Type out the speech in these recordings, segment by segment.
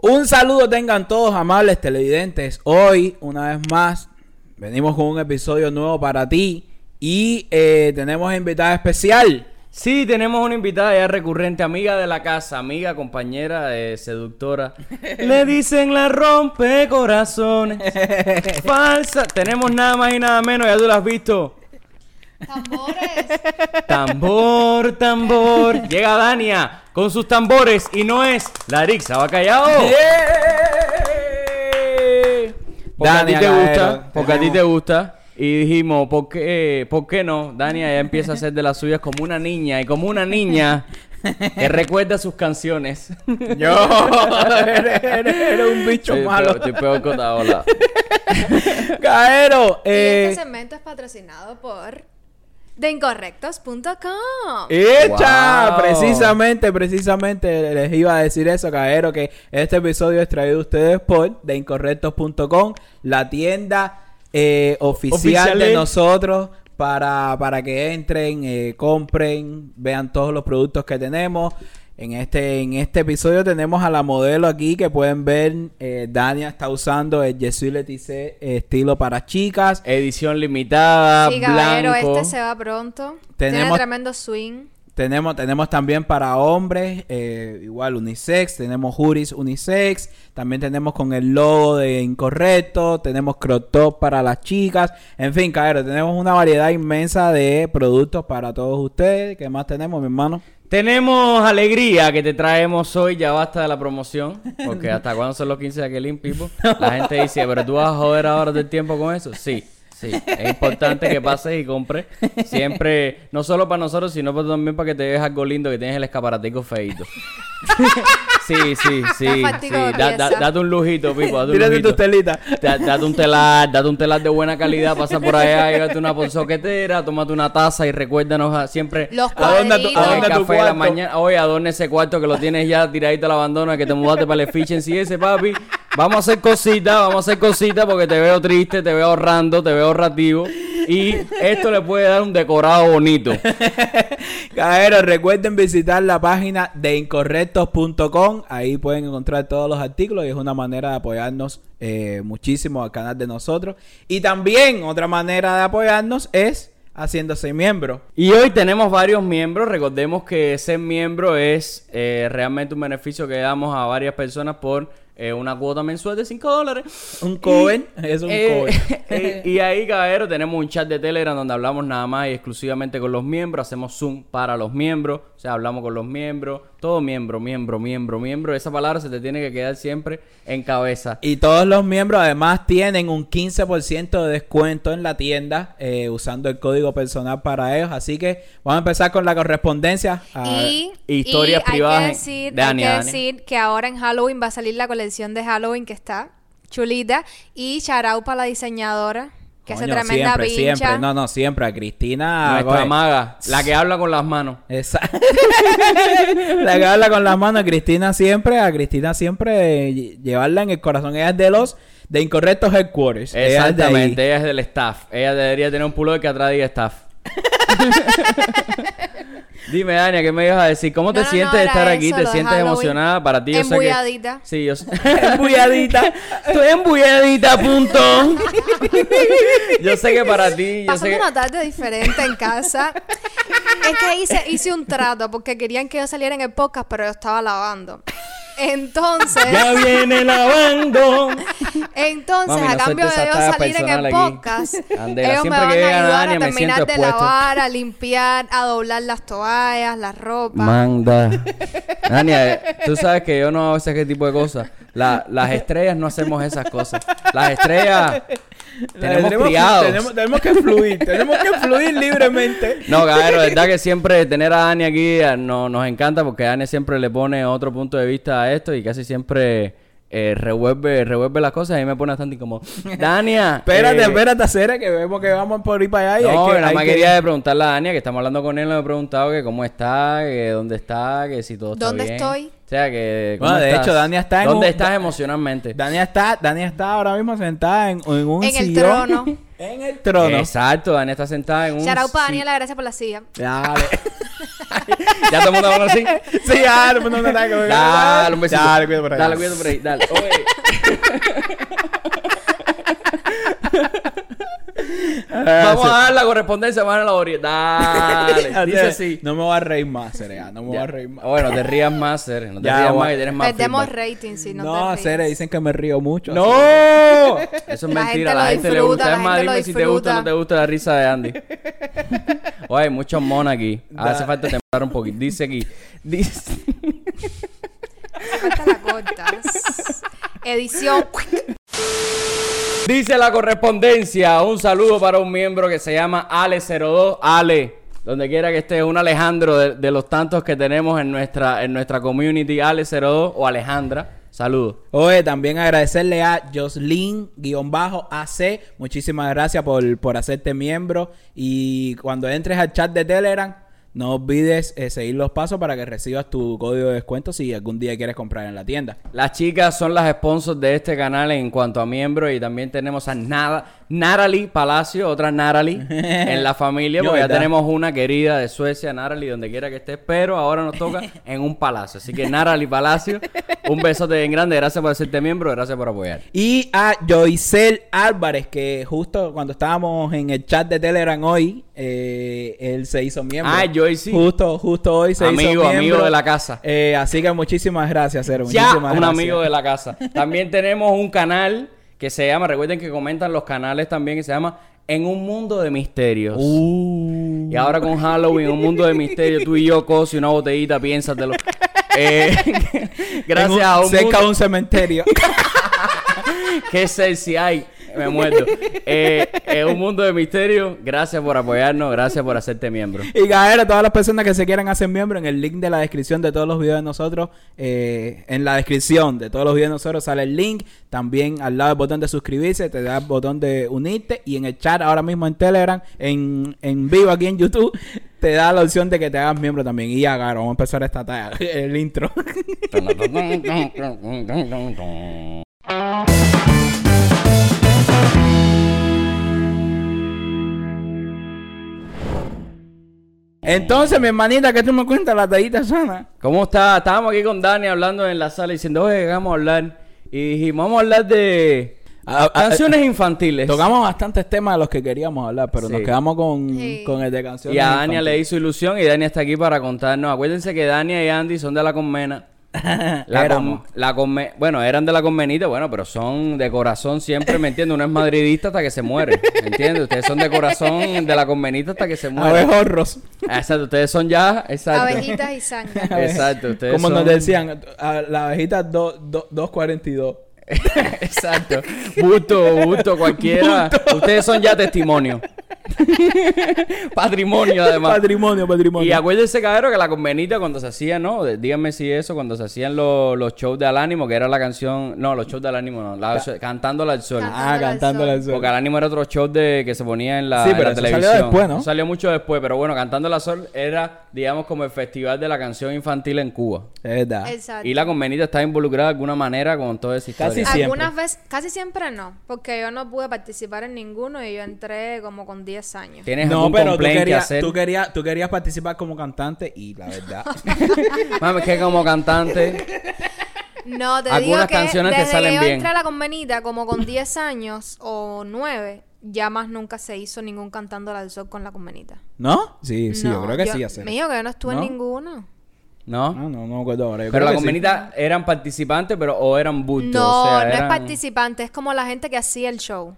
Un saludo tengan todos amables televidentes. Hoy, una vez más, venimos con un episodio nuevo para ti y eh, tenemos invitada especial. Sí, tenemos una invitada ya recurrente, amiga de la casa, amiga, compañera, eh, seductora. Le dicen la rompe corazones. Falsa. Tenemos nada más y nada menos, ya tú la has visto. Tambores. Tambor, tambor. Llega Dania con sus tambores y no es la Rixa va callado. Porque a ti te Gaero, gusta, porque a ti te gusta. Y dijimos, ¿por qué, ¿por qué no? Dania ya empieza a hacer de las suyas como una niña. Y como una niña que recuerda sus canciones. Yo, eres, eres- eres un bicho Estoy malo. peor- Estoy peor que. Caero, Y eh, este segmento es patrocinado por theincorrectos.com. Hecha, Wow. precisamente, precisamente les iba a decir eso, Caero, que este episodio es traído a ustedes por theincorrectos.com, la tienda eh, oficial Oficial de de- nosotros para, para que entren, eh, compren, vean todos los productos que tenemos. En este, en este episodio tenemos a la modelo aquí que pueden ver, eh, Dania está usando el Jesús Letice estilo para chicas. Edición limitada, Sí, caballero, blanco. este se va pronto. Tenemos- Tiene tremendo swing. Tenemos, tenemos también para hombres, eh, igual unisex, tenemos juris unisex, también tenemos con el logo de incorrecto, tenemos crop top para las chicas, en fin, cabrón, tenemos una variedad inmensa de productos para todos ustedes. ¿Qué más tenemos, mi hermano? Tenemos alegría que te traemos hoy, ya basta de la promoción, porque hasta cuándo son los 15 de aquel Pipo. La gente dice, pero tú vas a joder ahora del tiempo con eso. Sí, sí, es importante que pases y compres. Siempre, no solo para nosotros, sino también para que te veas algo lindo que tienes el escaparatico feito. Sí, sí, sí. Sí. Da- da- date un lujito, Pipo, date un Tírate tus telitas. Da- Date un telar, date un telar de buena calidad, pasa por allá, llévate una ponzoquetera, tómate una taza y recuérdanos a- siempre Los ¿A dónde tu- a dónde tu café de la cuarto? mañana. Oye, adorna ese cuarto que lo tienes ya tiradito al abandono, que te mudaste para el efficiency ese, papi. Vamos a hacer cositas, vamos a hacer cositas porque te veo triste, te veo ahorrando, te veo ahorrativo. Y esto le puede dar un decorado bonito. Caero, recuerden visitar la página de incorrectos.com. Ahí pueden encontrar todos los artículos y es una manera de apoyarnos eh, muchísimo al canal de nosotros. Y también otra manera de apoyarnos es haciéndose miembro. Y hoy tenemos varios miembros. Recordemos que ser miembro es eh, realmente un beneficio que damos a varias personas por eh, una cuota mensual de 5 dólares. Un cover, es un Eh, eh, y ahí, caballero, tenemos un chat de Telegram donde hablamos nada más y exclusivamente con los miembros. Hacemos Zoom para los miembros. O sea, hablamos con los miembros. Todo miembro, miembro, miembro, miembro. Esa palabra se te tiene que quedar siempre en cabeza. Y todos los miembros además tienen un 15% de descuento en la tienda eh, usando el código personal para ellos. Así que vamos a empezar con la correspondencia. Ah, Y, historias y privadas hay que, decir, de hay que decir que ahora en Halloween va a salir la colección de Halloween que está chulita. Y charau para la diseñadora, que hace coño, tremenda siempre, pincha. siempre. No, no, siempre. A Cristina. Nuestra maga, la que habla con las manos. Esa- la que habla con las manos, Cristina siempre, a Cristina siempre llevarla en el corazón. Ella es de los de incorrectos headquarters. Ella es de ahí. Exactamente, ella es del staff. Ella debería tener un pulo que atrás diga staff. Dime, Dania, ¿qué me ibas a decir? ¿Cómo te No, sientes no, de estar aquí? eso, ¿Te sientes emocionada? Para ti, yo sé que... Sí, yo sé... Embulladita. Estoy embulladita, punto. yo sé que para ti... Yo sé que... una tarde diferente en casa. es que hice, hice un trato porque querían que yo saliera en el podcast, pero yo estaba lavando. Entonces, Ya viene lavando. entonces Mami, a cambio de salir en el aquí. podcast, Andela, ellos me van que a ayudar Dania a terminar de expuesto. lavar, a limpiar, a doblar las toallas, la ropa. Manda. Dania, eh, tú sabes que yo no hago ese tipo de cosas. La- las estrellas no hacemos esas cosas. Las estrellas tenemos criados. Tenemos, tenemos que fluir, tenemos que fluir libremente. No, cabrón, verdad que siempre tener a Dani aquí eh, no, nos encanta porque Dani siempre le pone otro punto de vista a esto y casi siempre eh, revuelve, revuelve las cosas y me pone bastante como Dania. Espérate, eh, espérate, Cere, que vemos que vamos por ir para allá. y No, hay que, nada hay más que- quería preguntarle a Dania, que estamos hablando con él, le he preguntado que cómo está, que dónde está, que si todo está ¿Dónde bien. estoy? O sea, que... ¿cómo Bueno, de estás? hecho, Dania está en ¿Dónde un- estás emocionalmente? Dania está, Dania está ahora mismo sentada en, en un En el trono. En el trono. Exacto, Dani está sentada en un... Shout out para si- Daniela, gracias por la silla. Dale. Ya todo el mundo habla así. Sí, ya, todo el mundo me está como- Dale un besito. Dale, cuídate por ahí. Dale, cuídate por ahí. Dale. Oye. Vamos a dar la correspondencia, vamos a dar la orilla. Dale. Dice así. No me voy a reír más, Cerea. No me voy a reír más. Bueno, te rías más, Ser. No te Ya, rías más que tienes más Perdemos rating si no, No, te dicen que me río mucho. ¡No! así Eso es La mentira. gente A la lo gente le disfruta, gusta. Es más, dime si te gusta o no te gusta la risa de Andy. Oye, hay muchos monos aquí. Hace falta templar un poquito. Dice aquí. Dice... Falta la cortas. Edición. Dice la correspondencia. Un saludo para un miembro que se llama Ale02. Ale, donde quiera que esté, un Alejandro de, de los tantos que tenemos en nuestra, en nuestra community. Ale02 o Alejandra. Saludos. Oye, también agradecerle a Jocelyn-AC. Muchísimas gracias por, por hacerte miembro. Y cuando entres al chat de Telegram, no olvides eh, seguir los pasos para que recibas tu código de descuento si algún día quieres comprar en la tienda. Las chicas son las sponsors de este canal en cuanto a miembros y también tenemos a Nada, Narali Palacio, otra Narali en la familia, porque ya tenemos una querida de Suecia, Narali, donde quiera que estés, pero ahora nos toca en un palacio. Así que Narali Palacio, un besote bien grande, gracias por hacerte miembro, gracias por apoyar. Y a Joicel Álvarez, que justo cuando estábamos en el chat de Telegram hoy, eh, él se hizo miembro. Ah, Joyce. Justo, justo hoy se Amigo, hizo miembro. amigo de la casa. Eh, así que muchísimas gracias, Cero. Ya, muchísimas un gracias. amigo de la casa. También tenemos un canal que se llama, recuerden que comentan los canales también, que se llama En un mundo de misterios. Uh. Y ahora con Halloween, un mundo de misterio, tú y yo, Cosi, una botellita, piénsatelo. Eh, gracias un- a un cerca mundo... de un cementerio. Qué sexy hay. Me muerto. Eh, eh, un mundo de misterio. Gracias por apoyarnos. Gracias por hacerte miembro. Y caer a todas las personas que se quieran hacer miembro en el link de la descripción de todos los videos de nosotros. eh, en la descripción de todos los videos de nosotros sale el link. También al lado del botón de suscribirse, te da el botón de unirte. Y en el chat ahora mismo en Telegram, en, en vivo aquí en YouTube, te da la opción de que te hagas miembro también. Y ya, Garo, vamos a empezar esta tarea, el intro. Entonces, mi hermanita, ¿qué tú me cuentas la tallita sana? ¿Cómo está? Estábamos aquí con Dani hablando en la sala diciendo, oye, vamos a hablar. Y dijimos, vamos a hablar de canciones infantiles. Tocamos bastantes temas de los que queríamos hablar, pero Sí. nos quedamos con, Sí. con el de canciones. Y a Dania le hizo ilusión y Dania está aquí para contarnos. Acuérdense que Dania y Andy son de la Conmena. La, con- la conme- bueno, eran de la conmenita, bueno, pero son de corazón siempre, ¿me entiendes? Uno es madridista hasta que se muere, ¿me entiendes? Ustedes son de corazón de la conmenita hasta que se mueren. Abejorros. Exacto, ustedes son ya, exacto. Abejitas y sangre. Exacto, ustedes Como son... nos decían, a la abejita do- do- 242. Exacto. Busto, busto, cualquiera. Ustedes son ya testimonio. Patrimonio, además. Patrimonio, patrimonio. Y acuérdense, cabrón, que la convenita cuando se hacía, ¿no? Díganme si eso, cuando se hacían los, los shows de Al Ánimo, que era la canción... No, los shows de Al Ánimo, no. La, Cantándola al sol. Cantándola ah, al cantándola al sol. Porque Al Ánimo era otro show de, que se ponía en la, Sí, en pero la eso salió televisión. después, ¿no? Eso Salió mucho después, pero bueno, Cantándola al sol era, digamos, como el festival de la canción infantil en Cuba. Es verdad. Exacto. Y la convenita está involucrada de alguna manera con toda esa historia. Casi siempre. Algunas veces, casi siempre no, porque yo no pude participar en ninguno y yo entré como con 10 años. ¿Tienes No, algún pero tú que querías, hacer? tú, querías, tú querías participar como cantante y la verdad. Mami, es que como cantante... No, te Algunas digo que canciones te desde salen que yo bien. entré a la convenita como con 10 años o 9, ya más nunca se hizo ningún cantando al sol con la convenita. ¿No? Sí, sí, yo No, creo que sí hacer. Dijo que yo no estuve ¿No? en ninguno. ¿No? No, no, no me acuerdo ahora. Yo Pero la que sí. convenita eran participantes, pero o eran bultos. No, o sea, no es eran- participante, es como la gente que hacía el show.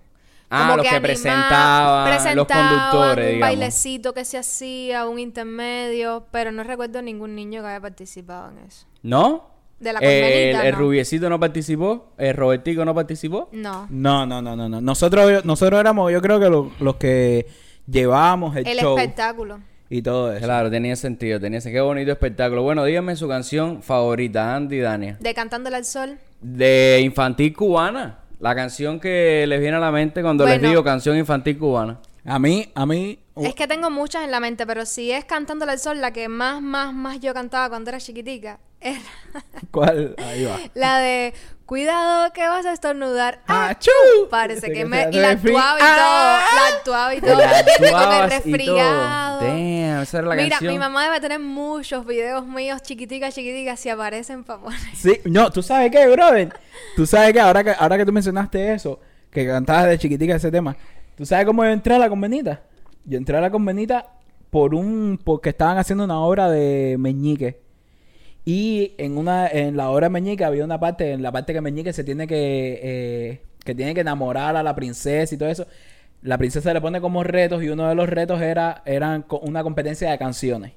Ah, Como los que animaba- presentaban, los conductores, un digamos. bailecito que se hacía, un intermedio, pero no recuerdo ningún niño que haya participado en eso. ¿No? De la Eh, el, convenita, el no. rubiecito no participó, el Robertico no participó. No. No, no, no, no, no. Nosotros, nosotros éramos, yo creo que lo- los que llevábamos el, El show espectáculo. y todo eso. Claro, tenía sentido, tenía sentido. Qué bonito espectáculo. Bueno, díganme su canción favorita, Andy y Dania. De Cantándole al Sol. De infantil cubana. La canción que les viene a la mente cuando les digo canción infantil cubana. A mí, a mí... uh, Es que tengo muchas en la mente, pero si es Cantándole al Sol, la que más, más, más yo cantaba cuando era chiquitica, Era ¿Cuál? Ahí va. la de cuidado que vas a estornudar. ¡Achú! Parece Ese que que me... Y la actuaba y ¡Ah! todo. La actuaba y todo. La. Con el actuabas y todo. resfriado. Damn, esa era la Mira, canción. mi mamá debe tener muchos videos míos chiquiticas, chiquiticas, si aparecen para poner. Sí, no, ¿tú sabes qué, brother? ¿Tú sabes qué? Ahora que, ahora que tú mencionaste eso, que cantabas de chiquitica ese tema, ¿tú sabes cómo yo entré a la convenita? Yo entré a la convenita por un... porque estaban haciendo una obra de Meñique. Y en una en la obra de Meñique había una parte, en la parte que Meñique se tiene que... eh, que tiene que enamorar a la princesa y todo eso. La princesa le pone como retos y uno de los retos era eran una competencia de canciones.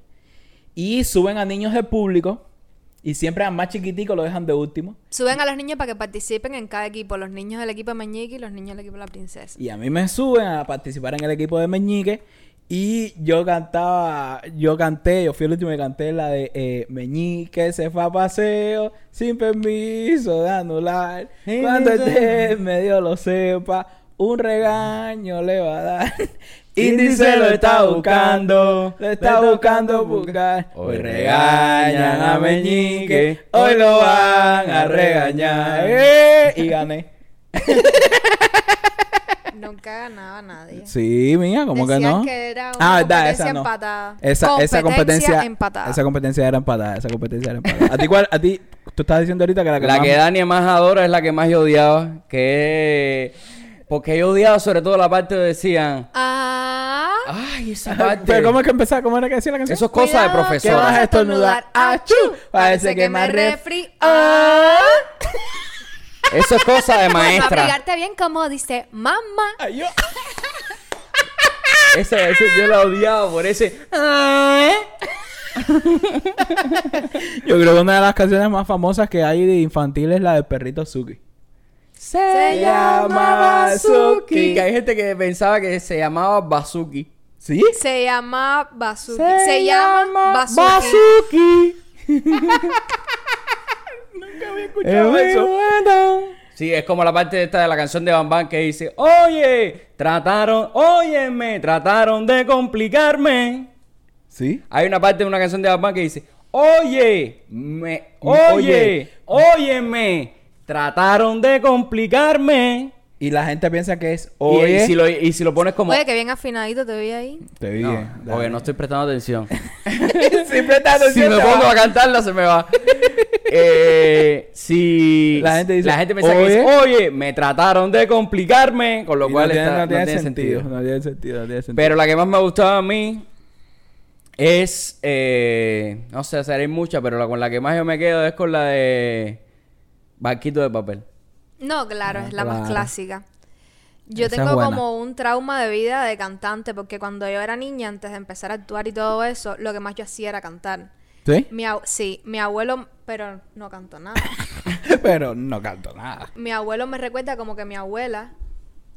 Y suben a niños del público y siempre al más chiquitico lo dejan de último. Suben a los niños para que participen en cada equipo. Los niños del equipo de Meñique y los niños del equipo de la princesa. Y a mí me suben a participar en el equipo de Meñique. Y yo cantaba, yo canté, yo fui el último que canté la de eh, Meñique se fue a paseo sin permiso de anular. Cuando esté medio lo sepa, un regaño le va a dar. Índice lo está buscando, lo está buscando buscar. Hoy regañan a Meñique, hoy lo van a regañar. Y gané. Nunca ganaba nadie. Sí, mía, ¿cómo que no? que era una ah, verdad, competencia esa no. empatada. Esa, esa competencia empatada. Esa competencia era empatada, esa competencia era empatada. ¿A ti cuál? A ti tú estabas diciendo ahorita que la que, La más- que Dani más adora es la que más yo odiaba. Que. Porque yo odiaba sobre todo la parte donde decían... Ah. Ay, esa parte... Pero ¿cómo es que empezaba? ¿Cómo era que decía la canción? Eso es cosa de Cuidado, que ¿Qué vas profesor. a estornudar? ¡Achú! Parece que me refri... Eso es cosa de Para maestra. aplicarte bien como dice mamá. Ay, yo- Ese, ese yo la odiaba por ese... "Ah". Yo creo que una de las canciones más famosas que hay de infantil es la del perrito Suki. Se llama Bazuki. Que hay gente que pensaba que se llamaba Bazuki. ¿Sí? Se llama Bazuki. Se, llama Bazuki. Bazuki. Nunca había escuchado eso. Sí, es como la parte esta de la canción de Bam Bam que dice, oye, trataron, óyeme, trataron de complicarme. ¿Sí? Hay una parte de una canción de Bam Bam que dice, oye, me, Oye. oye, óyeme, trataron de complicarme. Y la gente piensa que es Y- oye. Y, si lo, y si lo pones como... Oye, que bien afinadito te vi ahí. Te vi No, bien. porque no estoy prestando atención. Siempre está si me pongo a cantarla se me va. Eh, si La gente dice, la gente piensa que es, "Oye". me trataron de complicarme, con lo Y cual no tiene, está- no tiene no tiene sentido. sentido. No tiene sentido, no tiene sentido. Pero la que más me gustaba a mí es, eh, no sé, o sea, hay muchas, pero la con la que más yo me quedo es con la de Barquito de papel. No, claro, es la más clásica. Yo Esa tengo como un trauma de vida de cantante, porque cuando yo era niña, antes de empezar a actuar y todo eso, lo que más yo hacía era cantar. ¿Sí? Mi sí, mi abuelo, pero no canto nada. Pero no canto nada. mi abuelo me recuerda como que mi abuela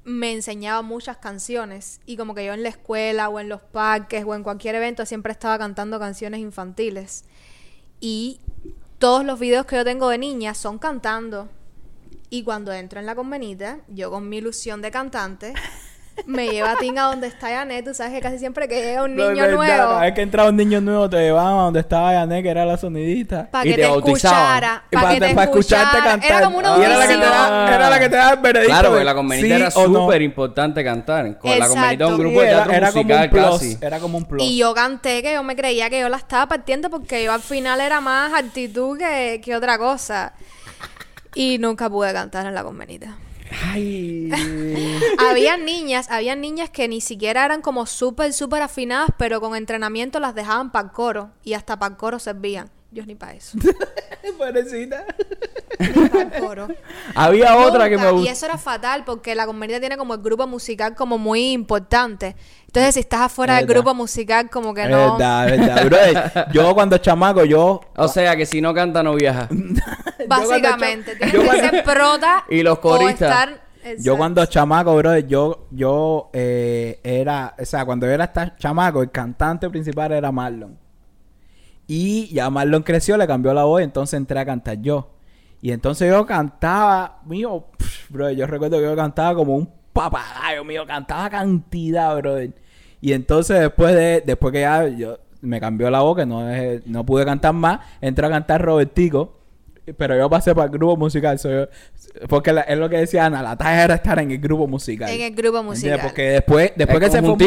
me enseñaba muchas canciones y como que yo en la escuela o en los parques o en cualquier evento siempre estaba cantando canciones infantiles. Y todos los videos que yo tengo de niña son cantando. Y cuando entro en la convenita, yo con mi ilusión de cantante, me lleva a Ting a donde está Janet. Tú sabes que casi siempre que llega un No, niño verdad, nuevo, Cada vez que entraba un niño nuevo te llevaban a donde estaba Yané, que era la sonidista. para Y que te escuchara, Y para que te escuchara. cantar. Era como una Y era la que te audición. daba, era la que te daba el veredicto. Claro, de porque la convenita sí era no. súper importante cantar. Con la Exacto. convenita era un grupo de era, teatro era como musical un plus. casi. Era como un plus. Y yo canté que yo me creía que yo la estaba partiendo porque yo al final era más actitud que, que otra cosa. Y nunca pude cantar en la convenita. Ay. había niñas, había niñas que ni siquiera eran como súper, súper afinadas, pero con entrenamiento las dejaban para el coro. Y hasta para el coro servían. Yo ni para eso. Pobrecita. Ni para el coro. Había otra que me Nunca. Y gustó. eso era fatal porque la convenita tiene como el grupo musical como muy importante. Entonces, si estás afuera Es del grupo musical, como que Es no. verdad, es verdad. Brother, yo cuando chamaco, yo... O sea que si no canta no viaja. Básicamente, tienes cuando- que ser prota Y los o coristas. estar- Yo cuando chamaco, bro, yo, yo eh, era, o sea, cuando yo era chamaco, el cantante principal era Marlon. Y ya Marlon creció, le cambió la voz, entonces entré a cantar yo. Y entonces yo cantaba, mío, bro, yo recuerdo que yo cantaba como un papagayo mío, cantaba cantidad, bro. Y entonces después de, después que ya yo me cambió la voz, que no, no pude cantar más. Entró a cantar Robertico. Pero yo pasé para el grupo musical. soy yo- porque la- es lo que decía Ana, la tarea era estar en el grupo musical. En el grupo ¿Entiendes? musical. Porque después, después Es que se formó,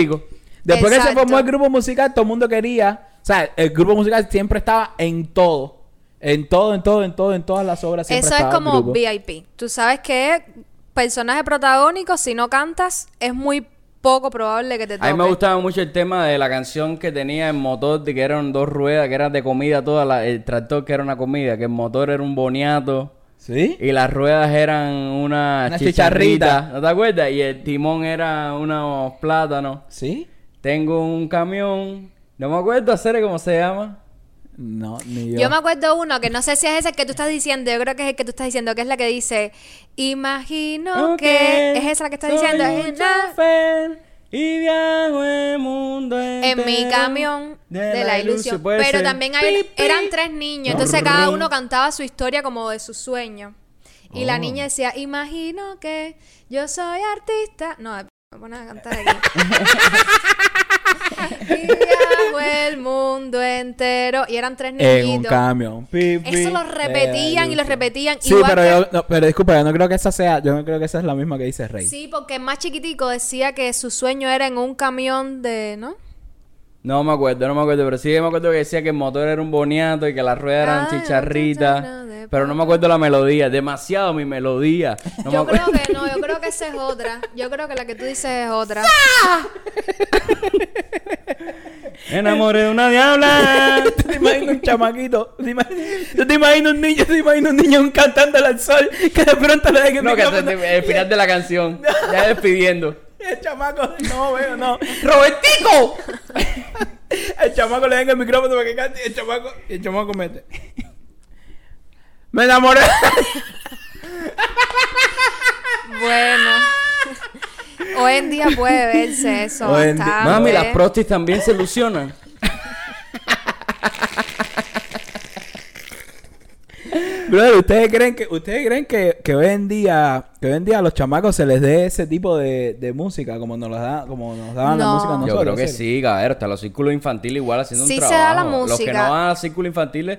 después que se formó el grupo musical, todo el mundo quería. O sea, el grupo musical siempre estaba en todo. En todo, en todo, en todo, en todas las obras. Siempre Eso es el como grupo. VIP. Tú sabes que personaje protagónico, si no cantas, es muy poco probable que te toque. A mí me gustaba mucho el tema de la canción que tenía el motor, de que eran dos ruedas, que eran de comida, toda la- el tractor que era una comida, que el motor era un boniato ¿Sí? y las ruedas eran una, Una chicharrita. chicharrita. ¿No te acuerdas? Y el timón era unos plátanos. ¿Sí? Tengo un camión, no me acuerdo hacer cómo se llama. No, ni yo. Yo me acuerdo uno que no sé si es ese que tú estás diciendo, yo creo que es el que tú estás diciendo, que es la que dice, imagino Ok, que es esa la que estás diciendo, es chofer y viajo el mundo en mi entero camión de, la ilusión. Puede Pero también hay, Pi, pi. eran tres niños, entonces cada uno cantaba su historia como de su sueño. Y la Oh. niña decía, imagino que yo soy artista. No, me pones a cantar aquí. y viajo mundo entero. Y eran tres En un niñitos. camión. Pi, pi, Eso lo repetían y lo repetían. Sí, igual pero que- yo, no, pero disculpa, yo no creo que esa sea, yo no creo que esa es la misma que dice Rey. Sí, porque más chiquitico decía que su sueño era en un camión de, ¿no? No me acuerdo, no me acuerdo, pero sí me acuerdo que decía que el motor era un boniato y que las ruedas eran Ah, chicharritas. no, Pero no me acuerdo la melodía, demasiado mi melodía. No yo me creo que no, yo creo que esa es otra. Yo creo que la que tú dices es otra. Enamoré de una diabla. ¿Tú te imaginas un chamaquito? ¿Tú te imaginas, tú te imaginas un niño? ¿Tú te imaginas un niño cantando al sol que de pronto le den el no, que el final de la canción. Ya despidiendo. El chamaco, no, veo, no. ¡Robertico! el chamaco le den el micrófono para que cante y el chamaco, y el chamaco mete. Me enamoré. Bueno. Hoy en día puede verse eso Hoy en. Mami, las prostis también se ilusionan. Brother, ¿ustedes creen que ustedes creen que, que hoy en día que hoy en día a los chamacos se les dé ese tipo de, de música como nos da como nos daban la música a nosotros? Yo creo que sí, cabrón. Hasta los círculos infantiles igual haciendo Sí un se trabajo. da la Los que música. no van a círculos infantiles...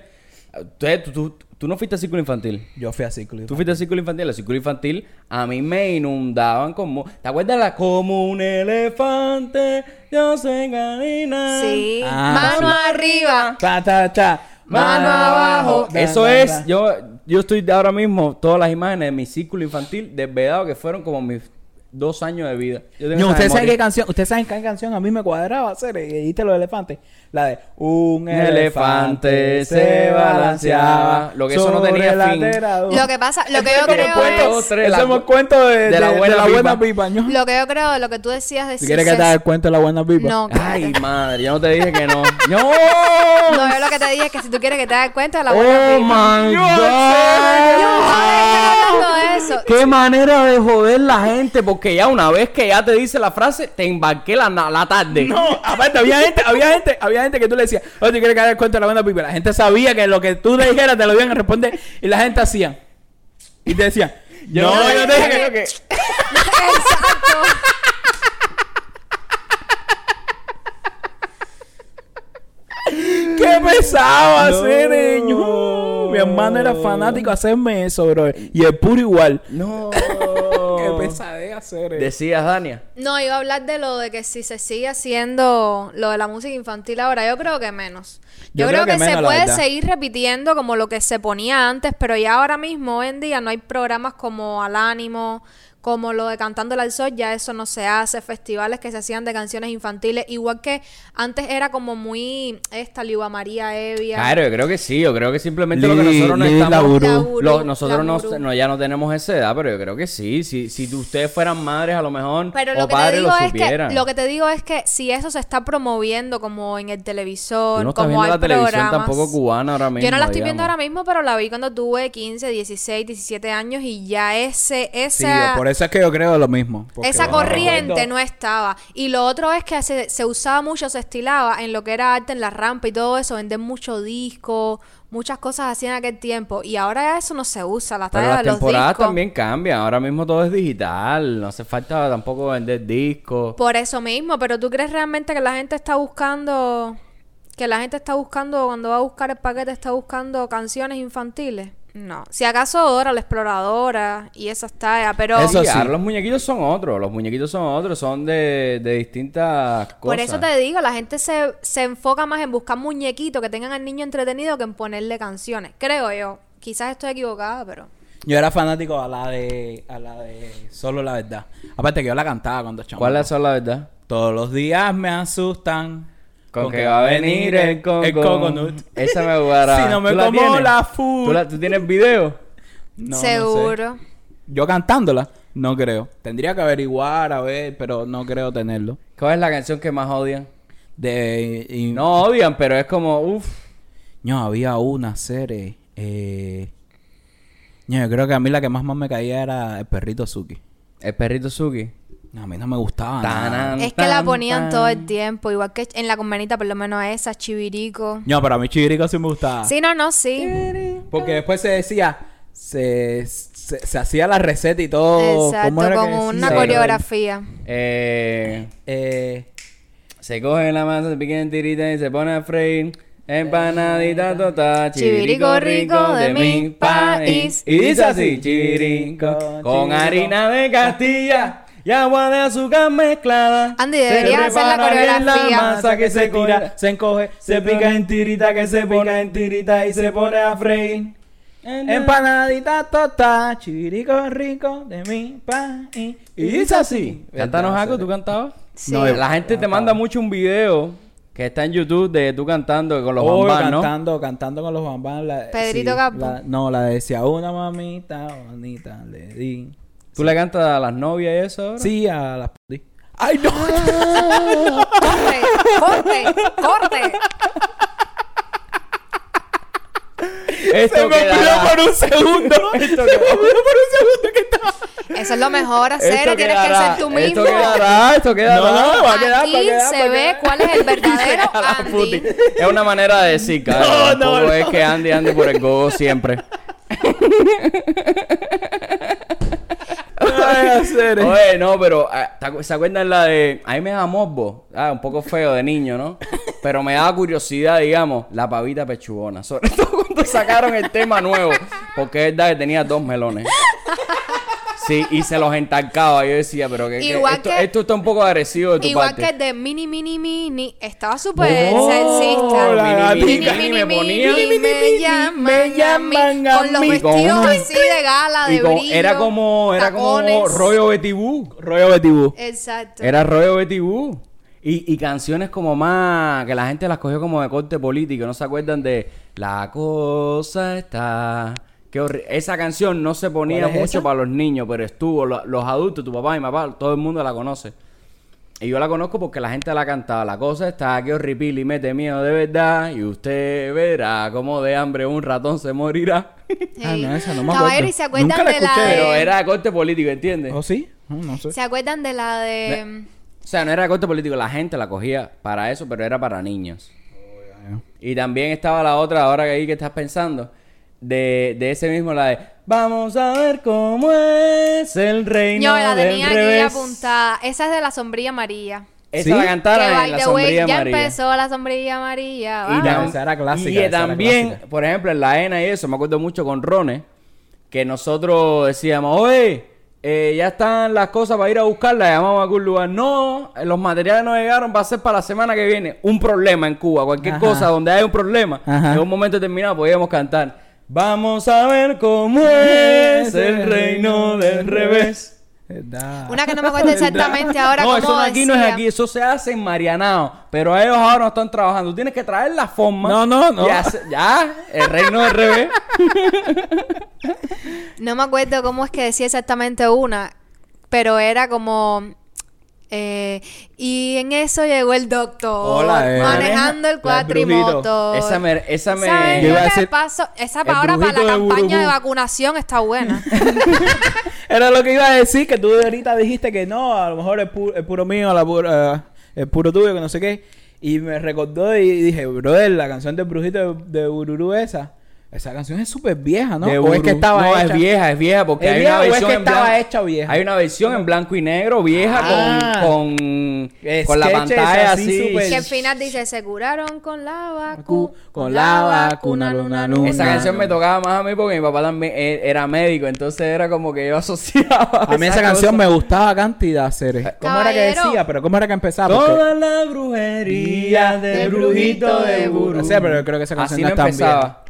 Ustedes, tú, tú, tú no fuiste a círculo infantil. Yo fui a ciclo. Tú fuiste al círculo infantil. El círculo infantil a mí me inundaban como... ¿Te acuerdas la como un elefante? Yo sé caminar. Sí. Ah, Mano sí. arriba. Ta, ta, ta. Mano abajo. Eso da, es, da. yo, yo estoy de ahora mismo, todas las imágenes de mi círculo infantil desvedado que fueron como mis dos años de vida. Yo tengo No, ¿Ustedes saben qué canción? ¿Ustedes saben qué canción a mí me cuadraba hacer? Y dijiste los elefantes. La de Un elefante se balanceaba. Lo que eso no tenía la fin. Lo que pasa, lo que yo el creo cuento- Dos, es... la- es el cuento de, de, de la de buena la buena pipa. pipa. ¿no? Lo que yo creo, lo que tú decías de ¿Tú si quieres que te haga el cuento de la buena pipa? No, Ay, madre, yo no te dije que no. ¡No! No, yo lo que te dije es que si tú quieres que te des cuenta de la buena ¡Oh, pipa. my Yo God! Yo eso. ¡Qué manera de joder la gente! Porque ya una vez que ya te dice la frase, te embarqué la, la tarde. No, aparte había gente, había gente, había gente que tú le decías, oye, ¿tú quieres que haga el cuento de la buena pipa? La gente sabía que lo que tú le dijeras te lo iban a responder y la gente hacía. Y te decían, Yo no, no, yo yo te dije dije que- que... Exacto. ¡Qué pesado hacer, No. niño! Mi hermano era fanático de hacerme eso, bro. Y el puro igual. No. ¡Qué pesadez hacer eso! Decías, Dania. No, iba a hablar de lo de que si se sigue haciendo lo de la música infantil ahora, yo creo que menos. Yo, creo, que, se menos, puede seguir repitiendo como lo que se ponía antes, pero ya ahora mismo, hoy en día, no hay programas como Al Ánimo, como lo de Cantando al Sol, ya eso no se hace, festivales que se hacían de canciones infantiles, igual que antes era como muy esta Liua María Evia. Claro, yo creo que sí. Yo creo que simplemente lo que nosotros no Li- estamos... la gurú. La gurú, lo- nosotros no, no- ya no tenemos esa edad, pero yo creo que sí. Si, si ustedes fueran madres, a lo mejor, Pero o lo que te padres, digo lo es que supieran. lo que te digo es que si eso se está promoviendo como en el televisor, no como viendo hay la televisión programas. tampoco cubana ahora mismo. Yo no la estoy viendo digamos. ahora mismo, pero la vi cuando tuve 15, 16, 17 años y ya ese Sí, por eso es que yo creo lo mismo. esa corriente no estaba. Y lo otro es que se, se usaba mucho, se estilaba en lo que era arte en la rampa y todo eso, vender mucho disco, muchas cosas así en aquel tiempo. Y ahora eso no se usa, la Pero talla las de los también cambian. Ahora mismo todo es digital. No hace falta tampoco vender discos. Por eso mismo, pero ¿tú crees realmente que la gente está buscando que la gente está buscando, cuando va a buscar el paquete, está buscando canciones infantiles. No. Si acaso Dora la exploradora y esas tallas, pero... Eso Sí, los muñequitos son otros, los muñequitos son otros, son de, de distintas cosas. Por eso te digo, la gente se, se enfoca más en buscar muñequitos que tengan al niño entretenido que en ponerle canciones. Creo yo. Quizás estoy equivocada, pero... Yo era fanático a la de a la de Solo la verdad. Aparte que yo la cantaba cuando chamo. ¿Cuáles son la verdad? Todos los días me asustan. Con que va a venir el, el coconut. Esa me gustará. Si no me ¿Tú la como tienes? la food. ¿Tú, la- tú tienes video? No, no sé. Seguro. Yo cantándola, no creo. Tendría que averiguar, a ver, pero no creo tenerlo. ¿Cuál es la canción que más odian? De y- No odian, pero es como, uff. No, había una serie. Eh... No, yo creo que a mí la que más, más me caía era el perrito Suki. El perrito Suki. No, a mí no me gustaba nada. Es que la ponían tan. todo el tiempo, igual que en la convenita, por lo menos esa, Chivirico. No, pero a mí Chivirico sí me gustaba. Sí, no, no, sí. Porque después se decía, se, se, se hacía la receta y todo. Exacto, ¿Cómo era que con una Sí. coreografía. Eh, Eh, se coge la masa, se pica en tirita y se pone a freír. Empanadita total, Chivirico rico de mi país. Y dice así, chivirico, con harina de Castilla y agua de azúcar mezclada. Andy, Se deberías hacer la coreografía. La masa que se tira, se encoge, se pica en tirita, que se pica en tirita y se pone a freír. Empanadita tota, chivirico rico de mi país. Y dice así. Cántanos algo, ¿tú cantabas? Sí. No, La gente te manda mucho un video que está en YouTube de tú cantando con los Oh, bambán, ¿no? cantando, cantando con los bambán. La, Pedrito Capo. la- no, la decía una mamita bonita le di. ¿Tú le cantas a las novias y eso ahora? Sí, a las p- ¡Ay, no! ¡Corte! ¡Corte! ¡Corte! Esto Se me olvidó quedará. por un segundo. Esto Se me olvidó por un segundo que estaba. Eso es lo mejor hacer, Esto tienes que ser tú mismo. Esto quedará, esto quedará. No, no, va a quedar, va a Aquí quedar, se va a ve quedar. cuál es el verdadero Andy. puti. Es una manera de decir, cara. No, Tampoco no, es no. que Andy ande por el gogo siempre. Oye, no, pero ah, ¿te acu- ¿se acuerdan la de... A mí me da morbo. Ah, un poco feo de niño, ¿no? Pero me daba curiosidad, digamos, la pavita pechugona. Sobre todo cuando sacaron el tema nuevo. Porque es verdad que tenía dos melones. Sí, y se los entalcaba. Yo decía, pero que, que Igual esto, que- esto está un poco agresivo de tu Igual parte. que el de Mini Mini Mini estaba súper Oh, sexista. la Mini, gatita. mini, me ponía- mini, me llaman, me llaman a con los mí. vestidos Con así de gala, de Y con- brillo, era como, era como rollo Betibú. Rollo Betibú. Exacto. Era rollo Betibú. Y, y canciones como más que la gente las cogió como de corte político. ¿No se acuerdan de La cosa está? Qué horri- Esa canción no se ponía ¿Cuál es mucho esa? para los niños, pero estuvo. lo- los adultos, tu papá y mi papá, todo el mundo la conoce. Y yo la conozco porque la gente la cantaba. La cosa está que horripil y mete miedo de verdad. Y usted verá cómo de hambre un ratón se morirá. Ah, no, esa no me Caballero, acuerdo. ¿y se acuerdan Nunca la de la escuché. de- Pero era de corte político, ¿entiendes? ¿Oh, sí? No, no sé. ¿Se acuerdan de la de O sea, no era de corte político, la gente la cogía para eso, pero era para niños. Y también estaba la otra, ahora que ahí que estás pensando, de, de ese mismo, la de Vamos a ver cómo es el reino Yo la del tenía aquí revés. apuntada. Esa es de la sombrilla amarilla. Esa ¿Sí? la Que cantaron by en la way, sombrilla ya amarilla. empezó la sombrilla amarilla. Y. Ya, tam- esa era clásica, y esa era también, clásica. por ejemplo, en la ENA y eso, me acuerdo mucho con Rone, que nosotros decíamos, oye, eh, ya están las cosas para ir a buscarlas, llamamos a algún lugar. No, eh, los materiales no llegaron, va a ser para la semana que viene. Un problema en Cuba, cualquier Ajá. cosa donde hay un problema, Ajá. en un momento determinado podíamos cantar. Vamos a ver cómo es el reino del revés. Una que no me acuerdo exactamente ahora no, cómo eso no aquí no es aquí, eso se hace en Marianao. Pero ellos ahora no están trabajando. Tú tienes que traer la forma. No, no, no. ya, el reino del revés. No me acuerdo cómo es que decía exactamente una, pero era como... eh, y en eso llegó el doctor Hola, eh. manejando el cuatrimotor. Esa me, esa me, ¿Saben Yo iba a decir? Esa el pa- ahora para la de campaña de vacunación está buena. Era lo que iba a decir, que tú ahorita dijiste que no, a lo mejor es, pu- es puro mío, la pura, eh, es puro tuyo, que no sé qué. Y me recordó y dije, brother, la canción del brujito de, de Bururú esa, Esa canción es súper vieja, ¿no? De o es que estaba no, hecha. es vieja, es vieja porque ¿Es hay vieja una o es versión que en estaba blanco. hecha vieja? Hay una versión en blanco y negro vieja Ah. con con, con la pantalla así así. súper- Que al final dice, se curaron con la vacuna. Cu- con la vacuna, luna, luna. Esa canción me tocaba más a mí porque mi papá también e- era médico, entonces era como que yo asociaba. A mí esa canción me gustaba cantidad, Ceres. ¿Cómo era que decía? Pero ¿cómo era que empezaba? Porque- Toda la brujería de del brujito brujito de Buru. Buru. Sí, pero yo creo que esa canción Así no no.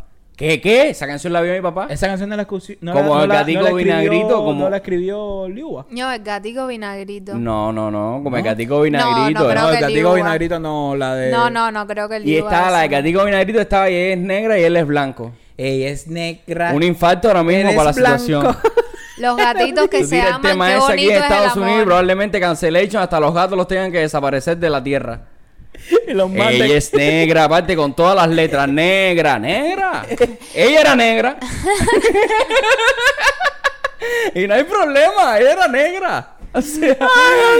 ¿Qué, qué? ¿Esa canción la vio mi papá? Esa canción no la escuché. No Como la, el no gatico no la vinagrito, como- No la escribió Liua. No, el gatico vinagrito. No, no, no, como el gatico vinagrito. No, el gatico Liua. vinagrito no, la de. No, no, no, creo que el Y estaba la de gatico vinagrito, estaba y ella es negra y él es blanco. Ella es negra. Un infarto ahora mismo para la blanco. situación. Los gatitos que se aman, tema qué ese aquí bonito en es el Estados Unidos y amor. probablemente cancellation hasta los gatos los tengan que desaparecer de la tierra. Y los manda- Ella es negra, aparte con todas las letras. Negra, negra. Ella era negra. y no hay problema, ella era negra. O sea,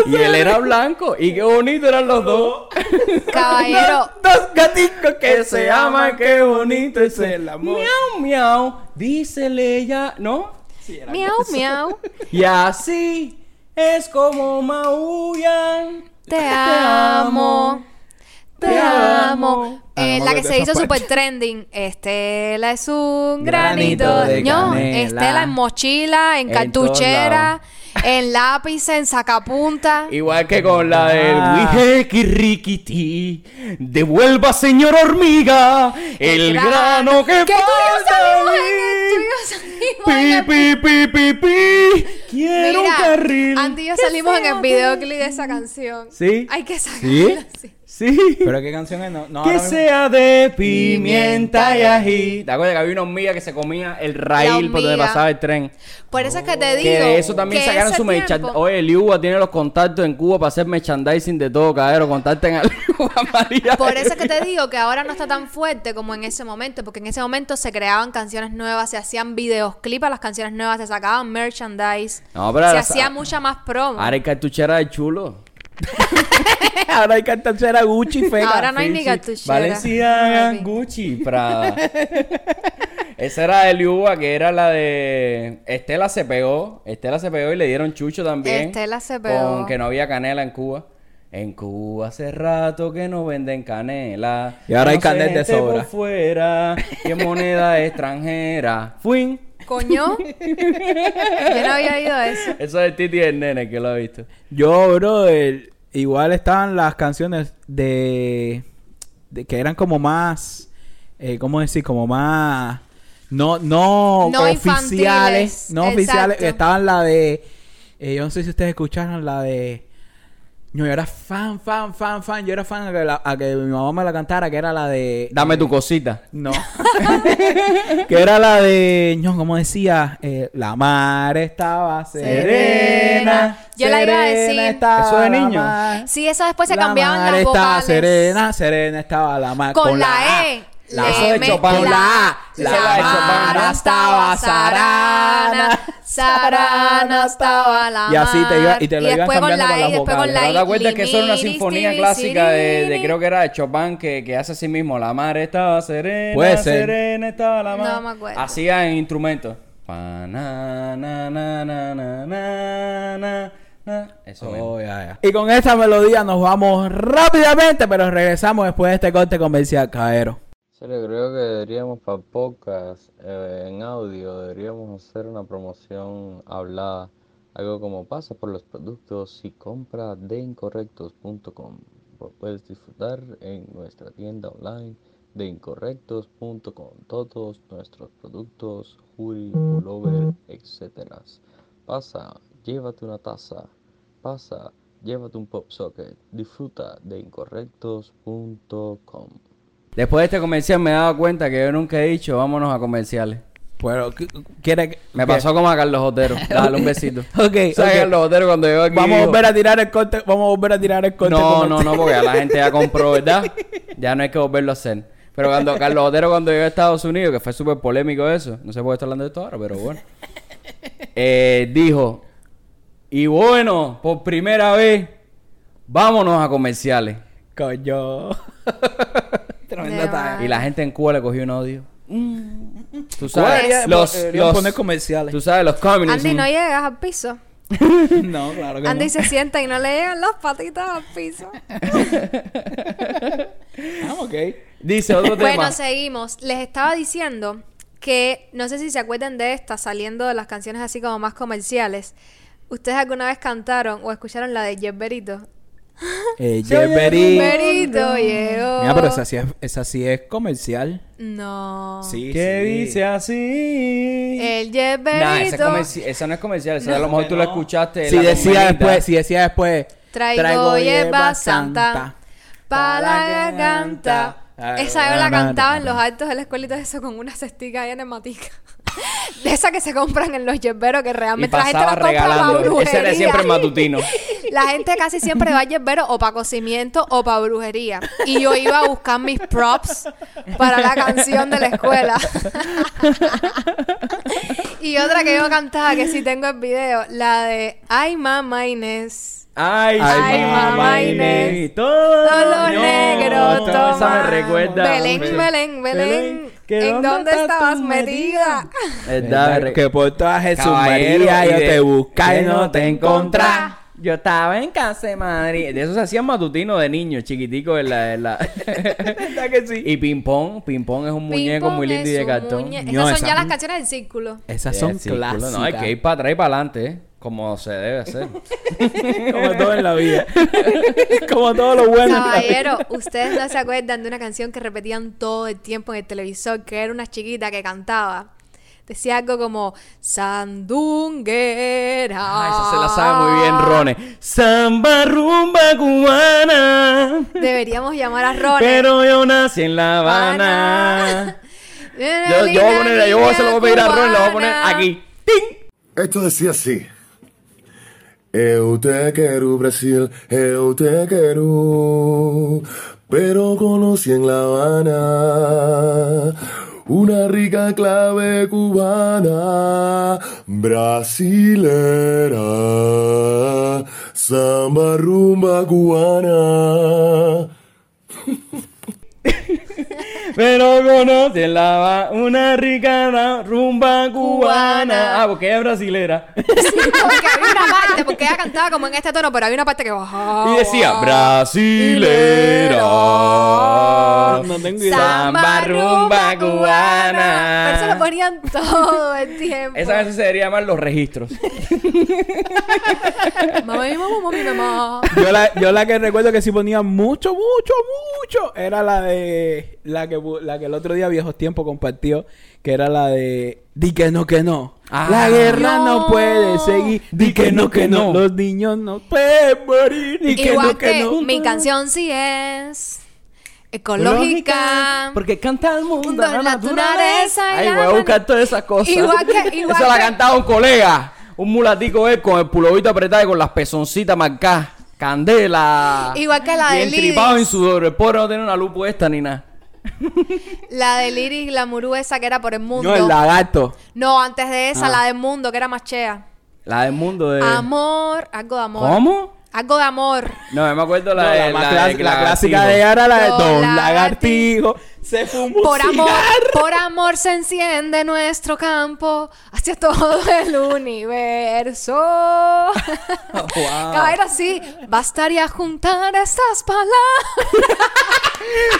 y él era blanco. Y qué bonito eran los dos. Caballero, Dos gaticos Que se aman, qué bonito es el amor. Miau, miau. Dísele ella, ¿no? miau, miau, Y así es como maullan. te amo, Te amo. amo. Eh, Ah, la que se hizo parte. super trending. Estela es un Granito granito. de no, canela. Estela en mochila, en, En cartuchera, en lápiz, en sacapunta. Igual que con la del Ah. Wiheki Rikiti. Devuelva, señor hormiga, el grano que, que yo falta Pi, el- pi, pi, pi, pi. Quiero un Mira, carril. Andy y yo salimos en el videoclip de esa canción. ¿Sí? Hay que sacarla ¿Sí? así. Sí. Pero qué canción es, no. no que mismo- sea de pimienta y ají. ¿Te acuerdas que había una hormiga que se comía el raíl por donde pasaba el tren? Por eso es que te digo. Que de eso también que sacaron su merchandising. Oye, Liuba tiene los contactos en Cuba para hacer merchandising de todo, cadero. Contacten a Liuba María. Por eso es que te digo que ahora no está tan fuerte como en ese momento, porque en ese momento se creaban canciones nuevas, se hacían videoclips a las canciones nuevas, se sacaban merchandise, No, pero se hacía mucha más promo. Ahora hay cartuchera de chulo. Ahora hay cartuchera Gucci fea. Ahora no hay ni cartuchera. Valenciaga, Papi. Gucci, Prada. Esa era de Liuba, que era la de... Estela se pegó. Estela se pegó y le dieron chucho también. Estela se pegó. Con que no había canela en Cuba. En Cuba hace rato que no venden canela. Y ahora hay No se canel de sobra. por fuera y en moneda extranjera. Fuin. Coño. Yo no había oído eso. Eso es Titi el nene que lo ha visto. Yo, bro, el- igual estaban las canciones de, de que eran como más, eh, ¿cómo decir? Como más, no, no, No oficiales, no oficiales. Estaban la de, eh, yo no sé si ustedes escucharon la de, yo era fan, fan, fan, fan, yo era fan a que, la- a que mi mamá me la cantara, que era la de, Dame tu cosita. no. que era la de. No, como decía, eh, la mar estaba serena. Serena. Yo la iba a decir. estaba ¿Eso de la niño? mar. Sí, eso después se La cambiaban mar las estaba vocales. serena, serena estaba la mar. Con la A. La Eso de Chopin. La La, la estaba sarana. Sarana estaba la Y así te iba, y te lo iban cambiando con, las vocales. ¿No te acuerdas que eso era una sinfonía clásica de, creo que era de Chopin que, hace a sí mismo? La mar estaba serena, Puede ser. serena estaba la mar. No me acuerdo. Hacían instrumentos. Eso. Oh, y con esta melodía nos vamos rápidamente, pero regresamos después de este corte comercial, caero serio, creo que deberíamos para podcast eh, en audio, deberíamos hacer una promoción hablada. Algo como pasa por los productos y compra de incorrectos.com. Puedes disfrutar en nuestra tienda online de incorrectos.com todos nuestros productos, hoodie, pullover, etc. Pasa, llévate una taza. Pasa, llévate un pop socket. Disfruta de incorrectos.com. Después de este comercial me he dado cuenta que yo nunca he dicho vámonos a comerciales. Pero, ¿qué- ¿quiere que- Me qué? pasó como a Carlos Otero. Dale un besito. Ok, ¿Sabes ok. Carlos Otero cuando llegó aquí? Vamos a volver a tirar el corte, vamos a volver a tirar el corte. No, no, no, porque ya la gente ya compró, ¿verdad? Ya no hay que volverlo a hacer. Pero cuando Carlos Otero cuando llegó a Estados Unidos, que fue súper polémico eso, no sé por qué estoy hablando de esto ahora, pero bueno. eh, dijo, y bueno, por primera vez, vámonos a comerciales. Coño. Tremenda talla. Y la gente en Cuba le cogió un odio. Tú ¿Cuál sabes, los, los- poner comerciales. tú sabes, los communists. Andy, no llegas al piso. no, claro que Andy no. se sienta y no le llegan las patitas al piso. Ah, ok. Dice otro tema. Bueno, seguimos. Les estaba diciendo que no sé si se acuerdan de esta, saliendo de las canciones así como más comerciales. ¿Ustedes alguna vez cantaron o escucharon la de Jeff Berito? Eh, Jeffrey. Berito llegó. Mira, pero esa sí es, esa sí es comercial. No. Sí, ¿Qué sí. dice así? El Jeff Nah, esa, esa no es comercial. Esa a lo mejor tú la escuchaste. Si la decía después, si decía después. Traigo hierba santa para la garganta. Esa yo la cantaba en los altos de la escuelita de eso con una cestica ahí enematica. De esa que se compran en los yerberos que Y realmente la gente pasaba la compra regalando. Ese era siempre el matutino. La gente casi siempre va a yerbero o para cocimiento o para brujería. Y yo iba a buscar mis props para la canción de la escuela. y otra que yo cantaba, que sí tengo el video, la de Ay Mamá Inés. Ay, Ay, mamá Inés. Inés. Todo Todos los no, negros Esa me toman. recuerda. Belén. Belén, Belén. ¿que ¿En dónde estabas metida? ¿Verdad? Re- Que por toda Jesús Caballero, María y yo te buscaba y no te encontraba. Yo estaba en casa de Madrid. De eso se hacían matutinos de niños, chiquiticos en la... en la- ¿Verdad que sí? y Ping Pong. Ping Pong es un muñeco muy lindo y de cartón. muñe- No, Esas son esa- ya las canciones del círculo. Esas Sí, son sí, clásicas. No, hay que ir para atrás y para adelante, ¿eh? Como se debe hacer. Como todo en la vida. Como todo lo bueno. en la vida. Caballero, ¿ustedes no se acuerdan de una canción que repetían todo el tiempo en el televisor? Que era una chiquita que cantaba. Decía algo como Sandunguera. Ah, esa se la sabe muy bien, Rone. Samba rumba cubana. Deberíamos llamar a Ron. Pero yo nací en La Habana. Yo, yo voy a poner, yo se lo voy a pedir a Ron, lo voy a poner aquí. ¡Ting! Esto decía así. Eu te quero, Brasil, eu te quero. Pero conocí en La Habana una rica clave cubana, brasilera, samba rumba cubana. Pero conoce La una rica ra- rumba cubana. Ah, porque ella es brasilera. Sí, porque había una parte, porque ella cantaba como en este tono, pero había una parte que bajaba. Y decía, brasilera. No tengo idea. Samba rumba cubana. Pero se lo ponían todo el tiempo. Esa canción se debería llamar Los Registros. Mamá, mi mamá, mi mamá. Yo la, yo la que recuerdo que sí ponía mucho, mucho, mucho era la de la que la que el otro día viejos tiempos compartió, que era la de di que no que no. Ah. la guerra no. No. puede seguir. Di que no que no. Los niños no pueden morir. Di que Igual no que, que no. mi canción sí es ecológica. Porque canta el mundo, Mundo, la naturaleza. Ay, voy a buscar todas esas cosas. Igual que- igual Eso la que- cantaba un colega. Un mulatico él con el pulovito apretado y con las pezoncitas marcadas. Candela. Igual que la de entripado en Lidis. sudor. El pobre no tiene una luz puesta ni nada. La de Liris, la murú esa que era por el mundo. No, el lagarto. No, antes de esa, Ah. la del mundo, que era más chea. La del mundo de... Amor, algo de amor. ¿Cómo? Algo de amor. No, me acuerdo la, No, de la, más la, clas- de la clásica Lagartijo. de ella era la de Don Don Lagartijo. Se fumó Por amor, por amor se enciende nuestro campo hacia todo el universo. Caballero, sí, bastaría juntar estas palabras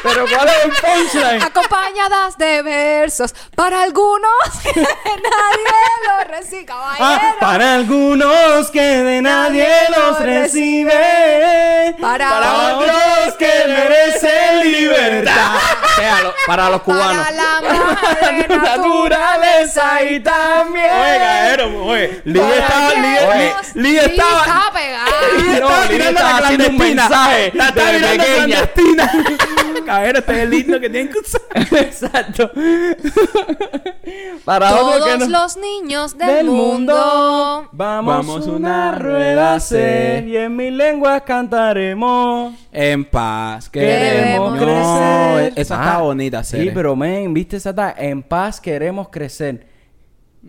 Pero ¿cuál es el punchline? acompañadas de versos para algunos que nadie lo recibe. Ah, para algunos que de nadie los recibe. Para Para otros que merecen libertad. O sea, lo- para los cubanos. Para la madre naturaleza y también. Oye, cabrero, oye. Lee estaba, Lee, estaba. estaba pegada. Lee No, estaba Lee tirando estaba la haciendo un mensaje La estaba clandestina. Cabrero, este es el himno que tienen que usar. Exacto. Para que Todos no. los niños del, mundo. Vamos, Vamos una rueda a hacer ser. y en mil lenguas cantaremos. En paz Queremos queremos No, crecer. esa Ah, bonita, Sí, Cere. pero men, viste esa ta- en paz queremos crecer.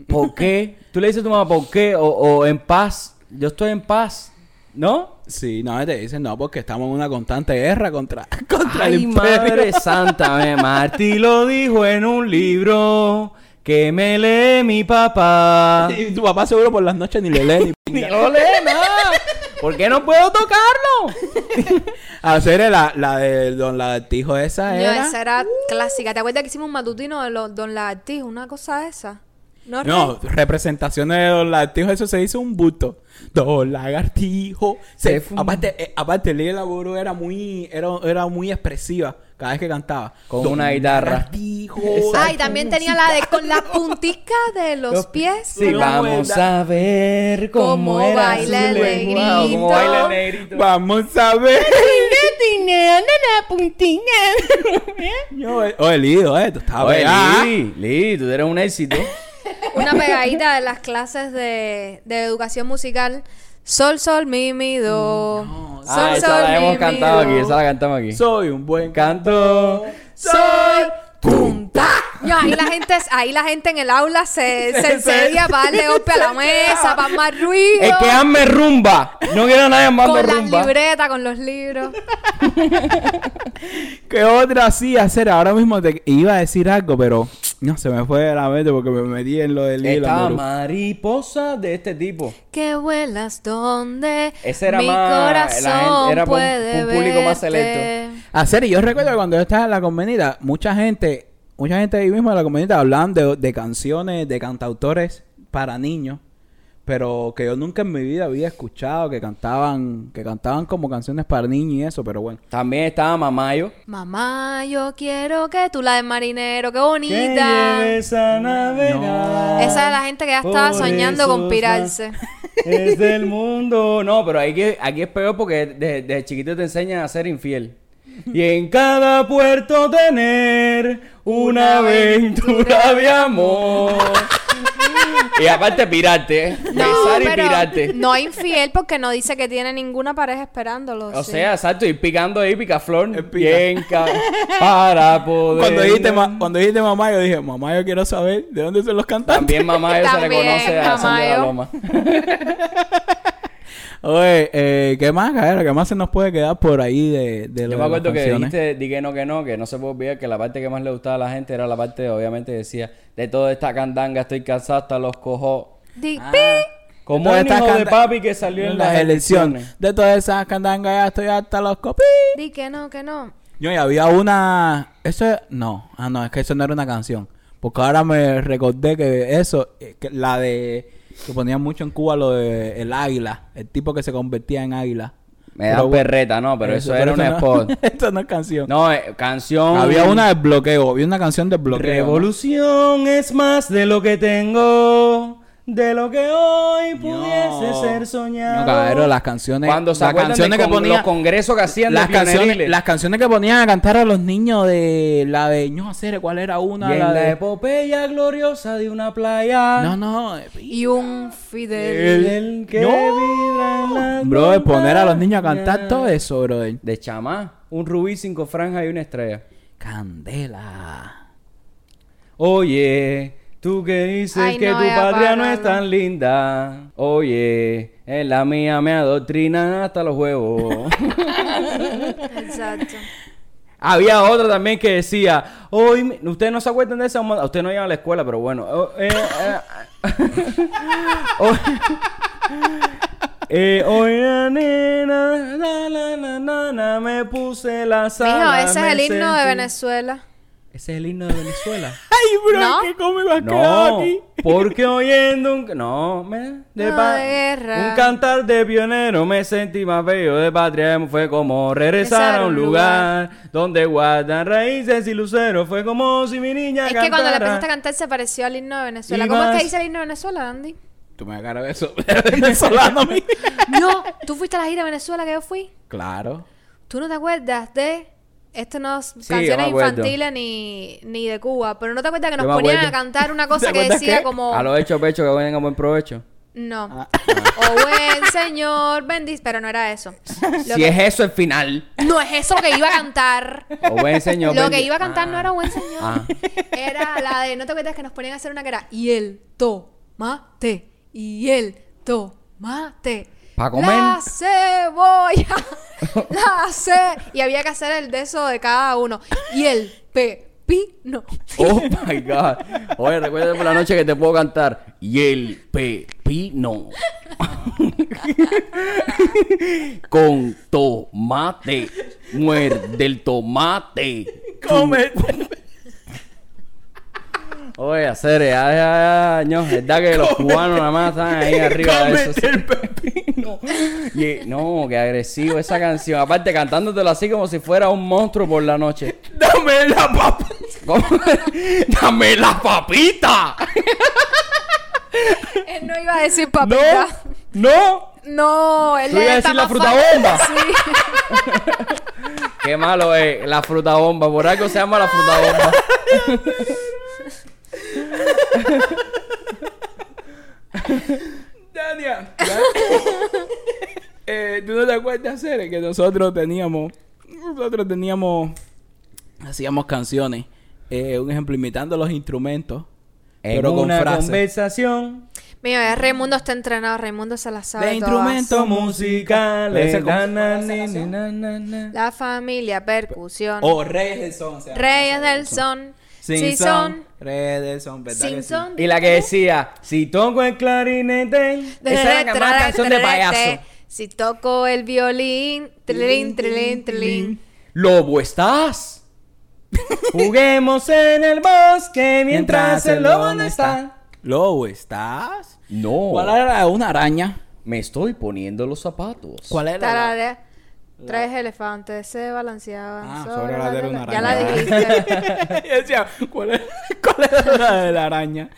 ¿Por qué? Tú le dices a tu mamá, ¿por qué? O, o en paz. Yo estoy en paz. ¿No? Sí, no, te dicen no, porque estamos en una constante guerra contra, contra el Ay, imperio. madre santa, me Martí lo dijo en un libro que me lee mi papá. Y tu papá seguro por las noches ni le lee ni Ni lo lee nada. ¿Por qué no puedo tocarlo? Hacer la, la de Don Lagartijo esa No, era. esa era clásica. ¿Te acuerdas que hicimos un matutino de los Don Lagartijos? Una cosa esa. No, No, representaciones de Don Lagartijo, eso se hizo un busto. Don Lagartijo. Se, Se aparte, eh, aparte, Lili Laboro era muy, era, era muy expresiva cada vez que cantaba. Con Don una guitarra. Ay, también tenía la de con las punticas de los pies. Sí, No, vamos a ver cómo, Cómo era baila el cómo negrito. baila el negrito. Vamos a ver. Yo, oye, Lido, eh, tú estabas Oye, Lili, tú eres un éxito. Una pegadita de las clases de, de educación musical. Sol, sol, mi, mi, do. No, Sol, ah, esa sol, la mi, hemos mi, cantado do. aquí, esa la cantamos aquí. Soy un buen Canto. Soy punta. No, ahí la gente, ahí la gente en el aula se, se enseguida para darle golpe a la mesa, para más ruido. Es que hazme rumba. No quiero a nadie más con de las rumba. libretas, con los libros. ¿Qué otra sí hacer? Ahora mismo te iba a decir algo, pero no se me fue de la mente porque me metí en lo del hilo. Esta mariposa de este tipo. Que vuelas donde Ese era mi más- la corazón gente- era pa' un- puede un público más verte. Hacer, y yo recuerdo que cuando yo estaba en la convenida, mucha gente, mucha gente ahí mismo en la convenida hablaban de, de canciones, de cantautores para niños, pero que yo nunca en mi vida había escuchado que cantaban, que cantaban como canciones para niños y eso, pero bueno. También estaba Mamayo. Mamá, yo quiero que tú la del marinero, qué Que bonita. lleves a navegar. Esa es la gente que ya estaba soñando con pirarse. Es del mundo. No, pero que, aquí es peor porque desde, desde chiquito te enseñan a ser infiel. Y en cada puerto tener una aventura de amor. y aparte pirarte, ¿eh? No, besar y pero pirarte. no infiel porque no dice que tiene ninguna pareja esperándolo. O sí. sea, exacto, ir picando ahí picaflor. Bien para poder. Cuando dijiste, ma- cuando dijiste mamá, yo dije, mamá, yo quiero saber de dónde son los cantantes. También Mamayo se le conoce a Mamayo. Loma. Oye, eh, ¿qué más, cabrón? ¿Qué más se nos puede quedar por ahí de, de Yo me acuerdo las que dijiste, di que no, que no, que no se puede olvidar que la parte que más le gustaba a la gente era la parte, obviamente, decía, de toda esta candanga estoy cansado hasta los cojos. Di- Ah. pi. Como un hijo de papi que salió en las elecciones. De todas esas candangas ya estoy hasta los copis. Di que no, que no. Yo y había una... Eso es- No, ah no, es que eso no era una canción. Porque ahora me recordé que eso, eh, que la de... Que ponían mucho en Cuba lo de el águila. El tipo que se convertía en águila. Me da perreta, no, pero eso, era un no- spot. Esto no es canción. No, eh, canción. Había una de bloqueo. Había una canción de bloqueo. ¿no? Revolución es más de lo que tengo, de lo que hoy pudiese No. ser soñado. No, cabrón, las canciones... Cuando se las canciones de que con- ponía... los congresos que hacían las de canciones, las canciones que ponían a cantar a los niños de la de no hacer cuál era una y en la la de epopeya gloriosa de una playa. no no Y un Fidel. El que No. vibra en la bro poner a los niños a cantar todo eso bro De chamá. Un rubí, cinco franjas y una estrella. candela Oye, tú que dices Ay, que no, tu patria no es tan linda. Oye, en la mía me adoctrinan hasta los huevos. Exacto. Había otra también que decía, hoy, ustedes no se acuerdan de esa, ustedes no iban a la escuela, pero bueno. oh, eh, eh, hoy, eh, hoy la nena, la, la, me puse la Mijo, sala. ese es el himno de Venezuela. Ese es el himno de Venezuela. Ay bro ¿No? qué has quedado No, aquí porque oyendo un... No, me... De No, pa- de guerra. Un cantar de pionero me sentí más bello de patria. Fue como regresar a un lugar donde guardan raíces y luceros. Fue como si mi niña Es que cuando cantara. empezaste a cantar se pareció al himno de Venezuela. Y ¿Cómo es que dice el himno de Venezuela, Andy? tú me agarras eso venezolano a mí No, tú fuiste a la gira de Venezuela que yo fui. claro ¿Tú no te acuerdas de esto no es Sí, canciones infantiles ni, ni de Cuba? Pero no te acuerdas que nos ponían acuerdo. a cantar una cosa ¿Te que decía qué? como A lo hecho pecho que vengan a buen provecho. no. Ah. O buen señor, bendice, pero no era eso. Lo si que- es eso el final. No es eso lo que iba a cantar. O buen señor. Lo que iba a cantar no Ah. era buen señor. Ah. Era la de, ¿no te acuerdas que nos ponían a hacer una que era y el tomate y el tomate? ¿Para comer? La cebolla. la ce... Y había que hacer el de eso de cada uno. Y el pepino. Oh my god. Oye, recuerda por la noche que te puedo cantar. Y el pepino. Con tomate. Muerde el tomate. Come. Oye, hacer, ya, ya, ya, ño, es verdad que los cubanos nada más están ahí arriba de eso. El pepino. Y, no, qué agresivo esa canción. Aparte, cantándotelo así como si fuera un monstruo por la noche. Dame la. ¿Cómo? ¡Dame la papita! Él no iba a decir papita. ¡No! No, él ¿Tú le ibas a decir la fruta bomba? Sí. Qué malo es la fruta bomba. Por algo se llama la fruta bomba. Dania. eh, ¿Tú no te acuerdas, Cere, que nosotros teníamos... Nosotros teníamos... Hacíamos canciones. Eh, un ejemplo, imitando los instrumentos. pero con frases. conversación Mira, Raimundo está entrenado. Raimundo se la sabe De todas. instrumentos musicales. Na, na, na. La familia, percusión. O Reyes del. Reyes son. Reyes del Son, ¿verdad Sin que sí? son. Y la que decía, si toco el clarinete. Esa era la más canción de payaso. Si toco el violín. Trilín, trilín, trilín. Lobo, ¿estás? Juguemos en el bosque mientras el lobo no está. Lobo, ¿estás? No. ¿Cuál era una araña? Me estoy poniendo los zapatos. ¿Cuál era? Tres elefantes se balanceaban Ah, sobre sobre la de una Ya la araña. dijiste. Yo decía, ¿cuál era, cuál era la de la araña?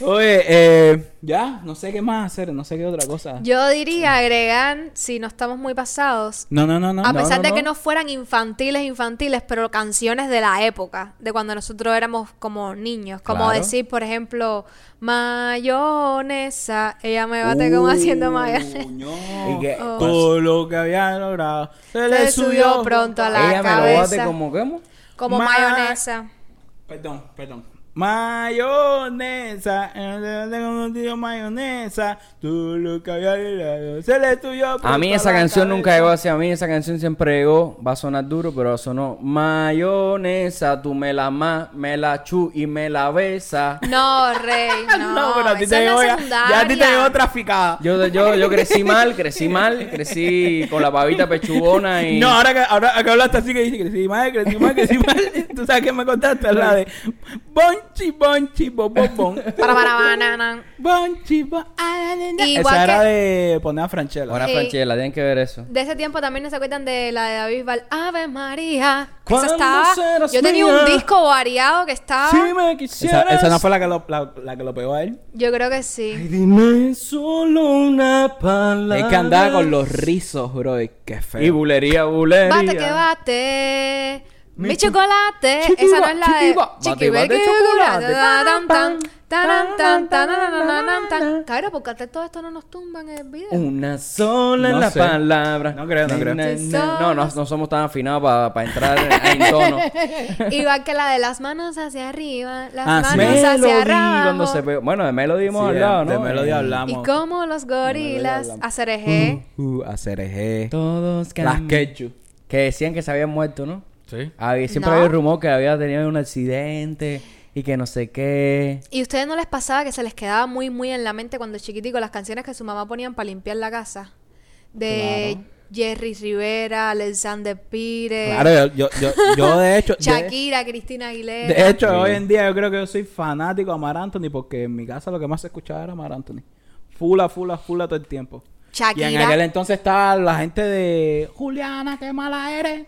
Oye, eh, ya, no sé qué más hacer, no sé qué otra cosa. Yo diría agregar, si no estamos muy pasados, No, no, no, no. a no, pesar no, de que no fueran infantiles, infantiles, pero canciones de la época, de cuando nosotros éramos como niños. Como Claro. decir, por ejemplo, mayonesa. Ella me bate como haciendo mayonesa. Y que- Oh. Todo lo que había logrado se le subió pronto a la Ella me lo bate cabeza. como, ¿cómo? Como Ma- mayonesa. Perdón, perdón. Mayonesa, tengo un tío mayonesa, lo que había logrado se le subió A mí esa canción nunca llegó hacia mí, esa canción siempre llegó, va a sonar duro, pero sonó mayonesa, tú me la ma, me la chu y me la besa. No, Rey, no. No, pero a ti te llegó ya, ya a ti te llegó traficada. Yo, yo, yo crecí mal, crecí mal, crecí con la pavita pechugona y... No, ahora que, ahora que hablaste así que dice que sí, mal, crecí mal, crecí mal. Tú sabes que me contaste la de Bonchi, Bonchi, bo, bo, bon. Para, para, banana. Bonchi, bo, ah, Esa era de poner a Franchella. Ahora Sí. Franchella, tienen que ver eso. De ese tiempo también no se acuerdan de la de David Val. Ave María. Eso ¿Cuándo estaba. serás Yo tenía mía? un disco variado que estaba. Si me Esa, quisieras... esa no fue la que lo, la, la que lo pegó a él. Yo creo que Ay, sí. dime solo una palabra. Es que andaba con los rizos, bro. y Qué feo. Y bulería, bulería. Bate que bate. Mi, chocolate. chiquiba, Esa no es la de. chiquiba, chocolate. ta, tan, tan, taran, tan, tan, Na, na, tan, na, tan, tan. na. Cabrón, ¿por qué todo esto no nos tumban en el video? Una sola en No la sé. palabra. No creo, no creo. No, no, somos- no somos tan afinados para entrar en, en tono. Igual que la de las manos hacia arriba, las Ah, sí. manos hacia se pegó. Bueno, de Melody hemos Sí, hablado, ¿no? de Melody Eh, hablamos. Y como los gorilas, hablamos. hacer eje. Uh, a cereje. Todos Las quechu. Que decían que se habían muerto, ¿no? Sí. Había, siempre No. había rumor que había tenido un accidente y que no sé qué. ¿Y ustedes no les pasaba que se les quedaba muy, muy en la mente cuando chiquitico las canciones que su mamá ponían para limpiar la casa? De Jerry Rivera, Alexander Pires, Claro, yo, yo, yo, yo de hecho. de- Shakira, Cristina Aguilera. De hecho, Sí. hoy en día yo creo que yo soy fanático de Mar Anthony porque en mi casa lo que más se escuchaba era Mar Anthony. Fula, fula, fula todo el tiempo. Y en aquel entonces estaba la gente de Juliana, qué mala eres.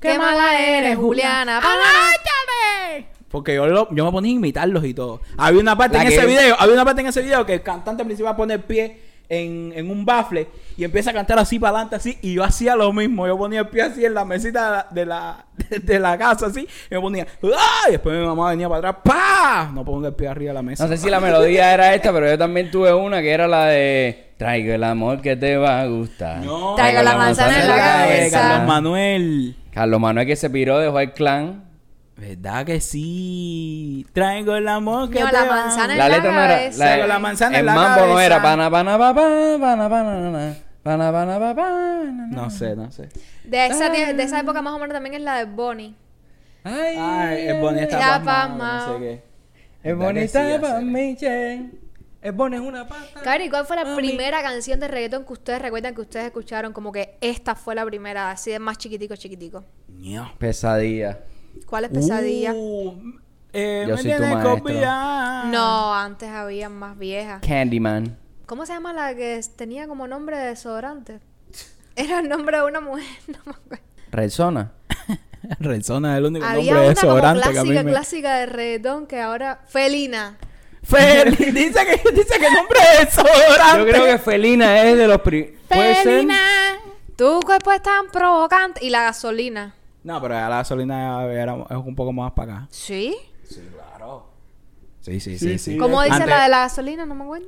Qué mala eres, Juliana. ¡Agáchame! Porque yo, lo- yo me ponía a imitarlos y todo. Había una parte La en que- ese video, había una parte en ese video que el cantante principal pone el pie en, en un bafle y empieza a cantar así para adelante así y yo hacía lo mismo. Yo ponía el pie así en la mesita de la, de la, de la casa así y me ponía ¡ah! Y después mi mamá venía para atrás ¡pa! No pongo el pie arriba de la mesa. No sé si la melodía era esta, pero yo también tuve una que era la de Traigo el amor que te va a gustar. No. Traigo la manzana en la cabeza. Carlos Manuel. Carlos Manuel que se piró, dejó el clan. ¿Verdad que sí? Traigo el amor que No, te la manzana en La la letra no era. cabeza. La, Traigo la manzana en el la mambo no cabeza. era pana, pana, pa, pa, pana, pana, na, na. Pana, pana, pa, pa, na, na. No sé, no sé. De esa, de esa época más o menos también es la de Bonnie. Ay, Ay, es bonita Ya pasmao, pasmao. no sé qué. Es ¿Verdad que bonita para hacer? Mí, che. Es una pata. Cari, ¿cuál fue la Mami. primera canción de reggaetón que ustedes recuerdan que ustedes escucharon? Como que esta fue la primera, así de más chiquitico, chiquitico. Pesadilla. ¿Cuál es Pesadilla? Uh, eh, Yo me soy tu tienes maestro. copiada. No, antes había más viejas. Candyman. ¿Cómo se llama la que tenía como nombre de desodorante? Era el nombre de una mujer, no me acuerdo. Rexona es el único Había nombre de una como desodorante que a mí clásica, me... clásica de reggaetón que ahora... Felina. Fel, dice que dice que nombre de desodorante. Yo creo que Felina es de los pri... ¿Puede ser? Felina. Tu cuerpo es tan provocante. Y la gasolina. No, pero ya la gasolina era, es un poco más para acá. ¿Sí? Sí, sí, sí, Sí, sí. sí. ¿Cómo dice Antes- la de la gasolina? No me acuerdo.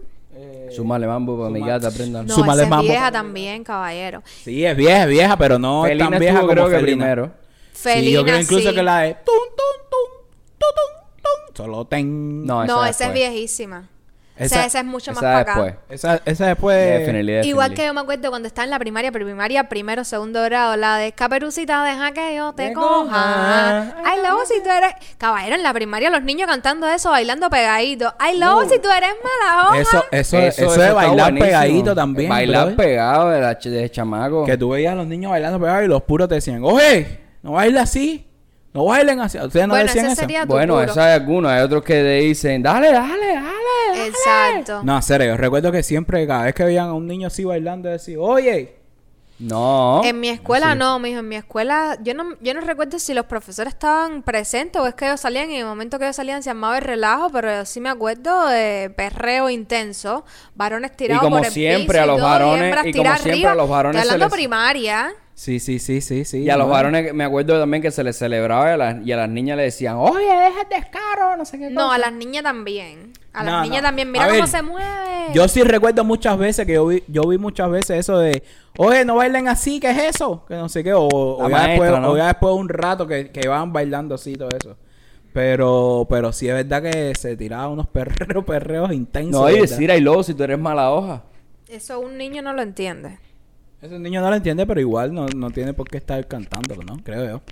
Súmale mambo para mi gata, aprendan. No, Súmale esa es mambo. vieja también, caballero. Sí, es vieja, es vieja, pero no es Felina tan vieja estuvo como creo que Felina. primero. Felina, sí, yo creo incluso sí. que la de tum, tum, tum, tu, tum, tum, solo ten. No, No, esa es viejísima. Esa, Esa- esa es mucho más Esa para acá. después. Esa, esa después... Definitely, definitely. Igual que yo me acuerdo cuando estaba en la primaria, primaria, primero, segundo grado, la de Caperucita, deja que yo te Te coja. Ay, luego si tú eres. Caballero, en la primaria los niños cantando eso, bailando pegadito. Ay, luego si tú eres mala hoja. Eso, eso, eso, está de bailar buenísimo. pegadito también. Bailar brother. pegado de, la ch- de chamaco. Que tú veías a los niños bailando pegados y los puros te decían, oye, no bailes así. No bailen así. Ustedes no Bueno, decían ese eso. sería tu Bueno, puro. eso hay algunos. Hay otros que dicen, dale, dale, dale. Exacto. No, serio, yo recuerdo que siempre, cada vez que veían a un niño así bailando, decían, oye, No. En mi escuela no, mijo. En mi escuela, yo no, yo no recuerdo si los profesores estaban presentes o es que ellos salían y en el momento que ellos salían se llamaba el relajo, pero yo sí me acuerdo de perreo intenso, varones tirados como por el siempre, piso a y los todo, varones- hembras y como siempre, arriba. a los varones Estoy se hablando les- primaria. Sí, sí, sí, sí, sí. Y a los varones, me acuerdo también que se les celebraba y a las, y a las niñas le decían, oye, deja el descaro, no sé qué No, cosa". a las niñas también. A las No, niñas no. también. Mira A cómo ver, se mueve. Yo sí recuerdo muchas veces que yo vi, yo vi muchas veces eso de, oye, no bailen así, ¿qué es eso? Que no sé qué, o, o La ya, maestra, después, ¿no? o ya después de un rato que, que iban bailando así todo eso. Pero, pero sí es verdad que se tiraban unos perreos, perreos intensos. No, y ¿verdad? decir ay luego si tú eres mala hoja. Eso un niño no lo entiende. Ese niño no lo entiende, pero igual no, no tiene por qué estar cantándolo, ¿no? Creo yo.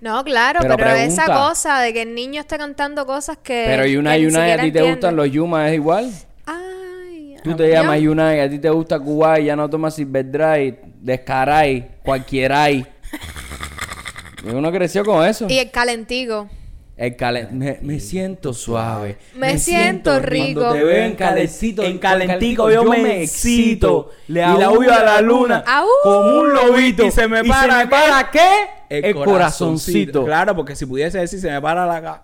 No, claro, Pero pero, esa cosa de que el niño esté cantando cosas que. Pero Yuna, ni Yuna, ¿y a ti te gustan los Yuma? ¿Es igual? Ay, Tú te llamas Yuna y a ti te gusta Kuwait, ya no tomas Silverdry, Descaray, cualquieray. Y uno creció con eso. Y el calentigo. El calen- me, me siento suave. Me siento rico. Cuando te veo en calentito, En calentico yo me excito. Y la huyo a la luna. Como un lobito. Y se me para, ¿qué? para qué? El, corazoncito. Claro, porque si pudiese decir, se me para la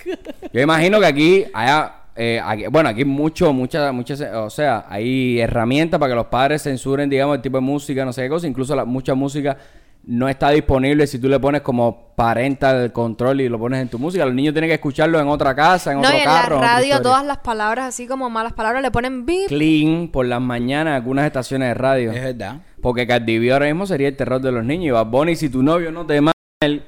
Yo imagino que aquí haya, eh, aquí- bueno, aquí mucho, muchas, muchas, o sea, hay herramientas para que los padres censuren, digamos, el tipo de música, no sé qué cosa. Incluso la, mucha música no está disponible si tú le pones como parental control y lo pones en tu música. Los niños tienen que escucharlo en otra casa, en No, otro y en la carro. en otra radio todas las palabras, así como malas palabras, le ponen beep. Clean por las mañanas en algunas estaciones de radio. Es verdad. Porque Cardi B ahora mismo sería el terror de los niños. Y Bad Bunny, si tu novio no te manda el...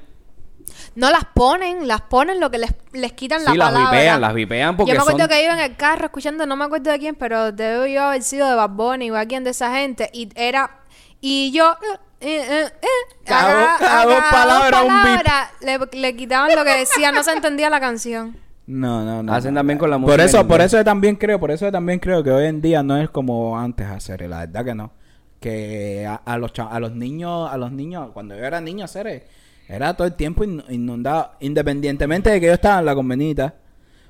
No las ponen, las ponen lo que les, les quitan Sí, la las palabra. vipean, las vipean porque Yo me acuerdo son... que iba en el carro escuchando, no me acuerdo de quién, pero debo yo haber sido de Bad Bunny o alguien de esa gente. Y era... Y yo... eh, eh, Cada- acá- cada acá dos palabras, un le, le quitaban lo que decía, no se entendía la canción. No, no, no. Hacen también con la música. Por eso, por eso yo también creo, por eso yo también creo que hoy en día no es como antes hacer, la verdad que no. Que a, a los a los niños, a los niños, cuando yo era niño hacer, era todo el tiempo in- inundado, independientemente de que yo estaba en la convenita.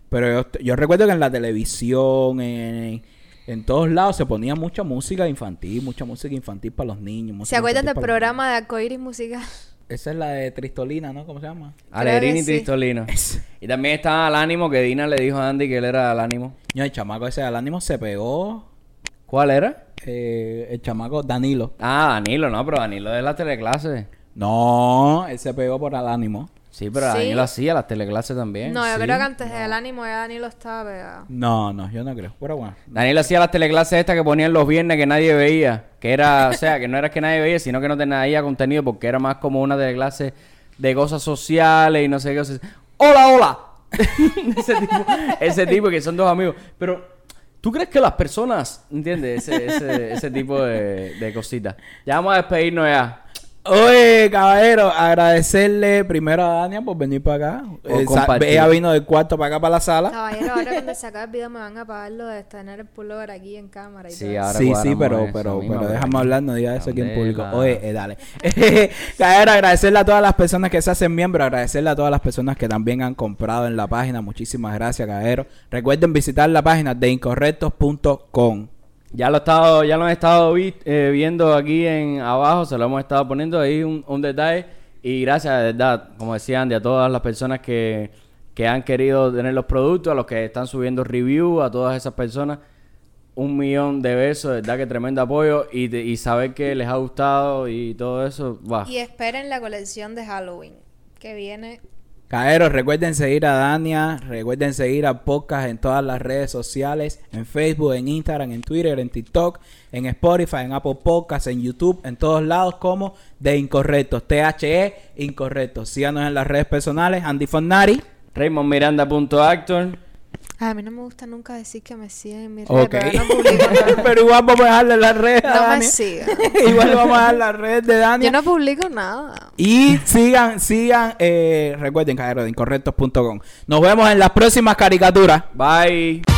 Pero yo, yo recuerdo que en la televisión, en, en todos lados se ponía mucha música infantil, mucha música infantil para los niños. ¿Se acuerdan del programa de Arcoiris Musical? Esa es la de Tristolina, ¿no? ¿Cómo se llama? Y que sí. Tristolino. Es- Y también estaba al ánimo que Dina le dijo a Andy que él era al ánimo. No, el chamaco ese al ánimo se pegó. ¿Cuál era? eh, el chamaco Danilo. Ah, Danilo, no, pero Danilo es la teleclase. No, él se pegó por al ánimo. Sí, pero Sí. Danilo hacía las teleclases también. No, yo sí, creo que antes del ánimo ya Danilo estaba pegado. No, no, yo no creo. Pero bueno. Danilo hacía las teleclases estas que ponían los viernes que nadie veía. Que era, o sea, que no era que nadie veía, sino que no tenía contenido porque era más como una teleclase de cosas sociales y no sé qué cosas. ¡Hola, hola! ese, tipo, ese tipo que son dos amigos. Pero ¿Tú crees que las personas, entiendes? Ese, ese, ese tipo de, de cositas. Ya vamos a despedirnos ya. Oye, caballero, agradecerle primero a Dania por venir para acá. Eh, ella vino del cuarto para acá, para la sala. Caballero, ahora cuando se acabe el video me van a pagar lo de tener el pullover aquí en cámara y Sí, todo. ahora Sí, sí, pero, eso, pero, pero pero- déjame hablar, no digas eso aquí en público. Oye, eh, dale. Caballero, agradecerle a todas las personas que se hacen miembros, agradecerle a todas las personas que también han comprado en la página. Muchísimas gracias, caballero. Recuerden visitar la página de incorrectos.com. Ya lo, estado, han estado vi- eh, viendo aquí en abajo, se lo hemos estado poniendo ahí un, detalle. Y gracias, de verdad, como decía Andy, a todas las personas que, que han querido tener los productos, a los que están subiendo review, a todas esas personas. Un millón de besos, de verdad que tremendo apoyo. Y, de- y saber que les ha gustado y todo eso, va. Y esperen la colección de Halloween que viene. Caeros, recuerden seguir a Dania, recuerden seguir a Podcast en todas las redes sociales, en Facebook, en Instagram, en Twitter, en TikTok, en Spotify, en Apple Podcasts, en YouTube, en todos lados como de Incorrectos, THE Incorrectos. Síganos en las redes personales, Andy Fornari. RaymondMiranda.actor. Ay, a mí no me gusta nunca decir que me siguen en mis Ok. redes, pero no publico nada. Pero igual vamos a dejarle las redes a No me sigan. igual vamos a dejar las redes de Dania. Yo no publico nada. Y sigan, sigan, eh, recuerden, caeros de incorrectos.com. Nos vemos en las próximas caricaturas. Bye.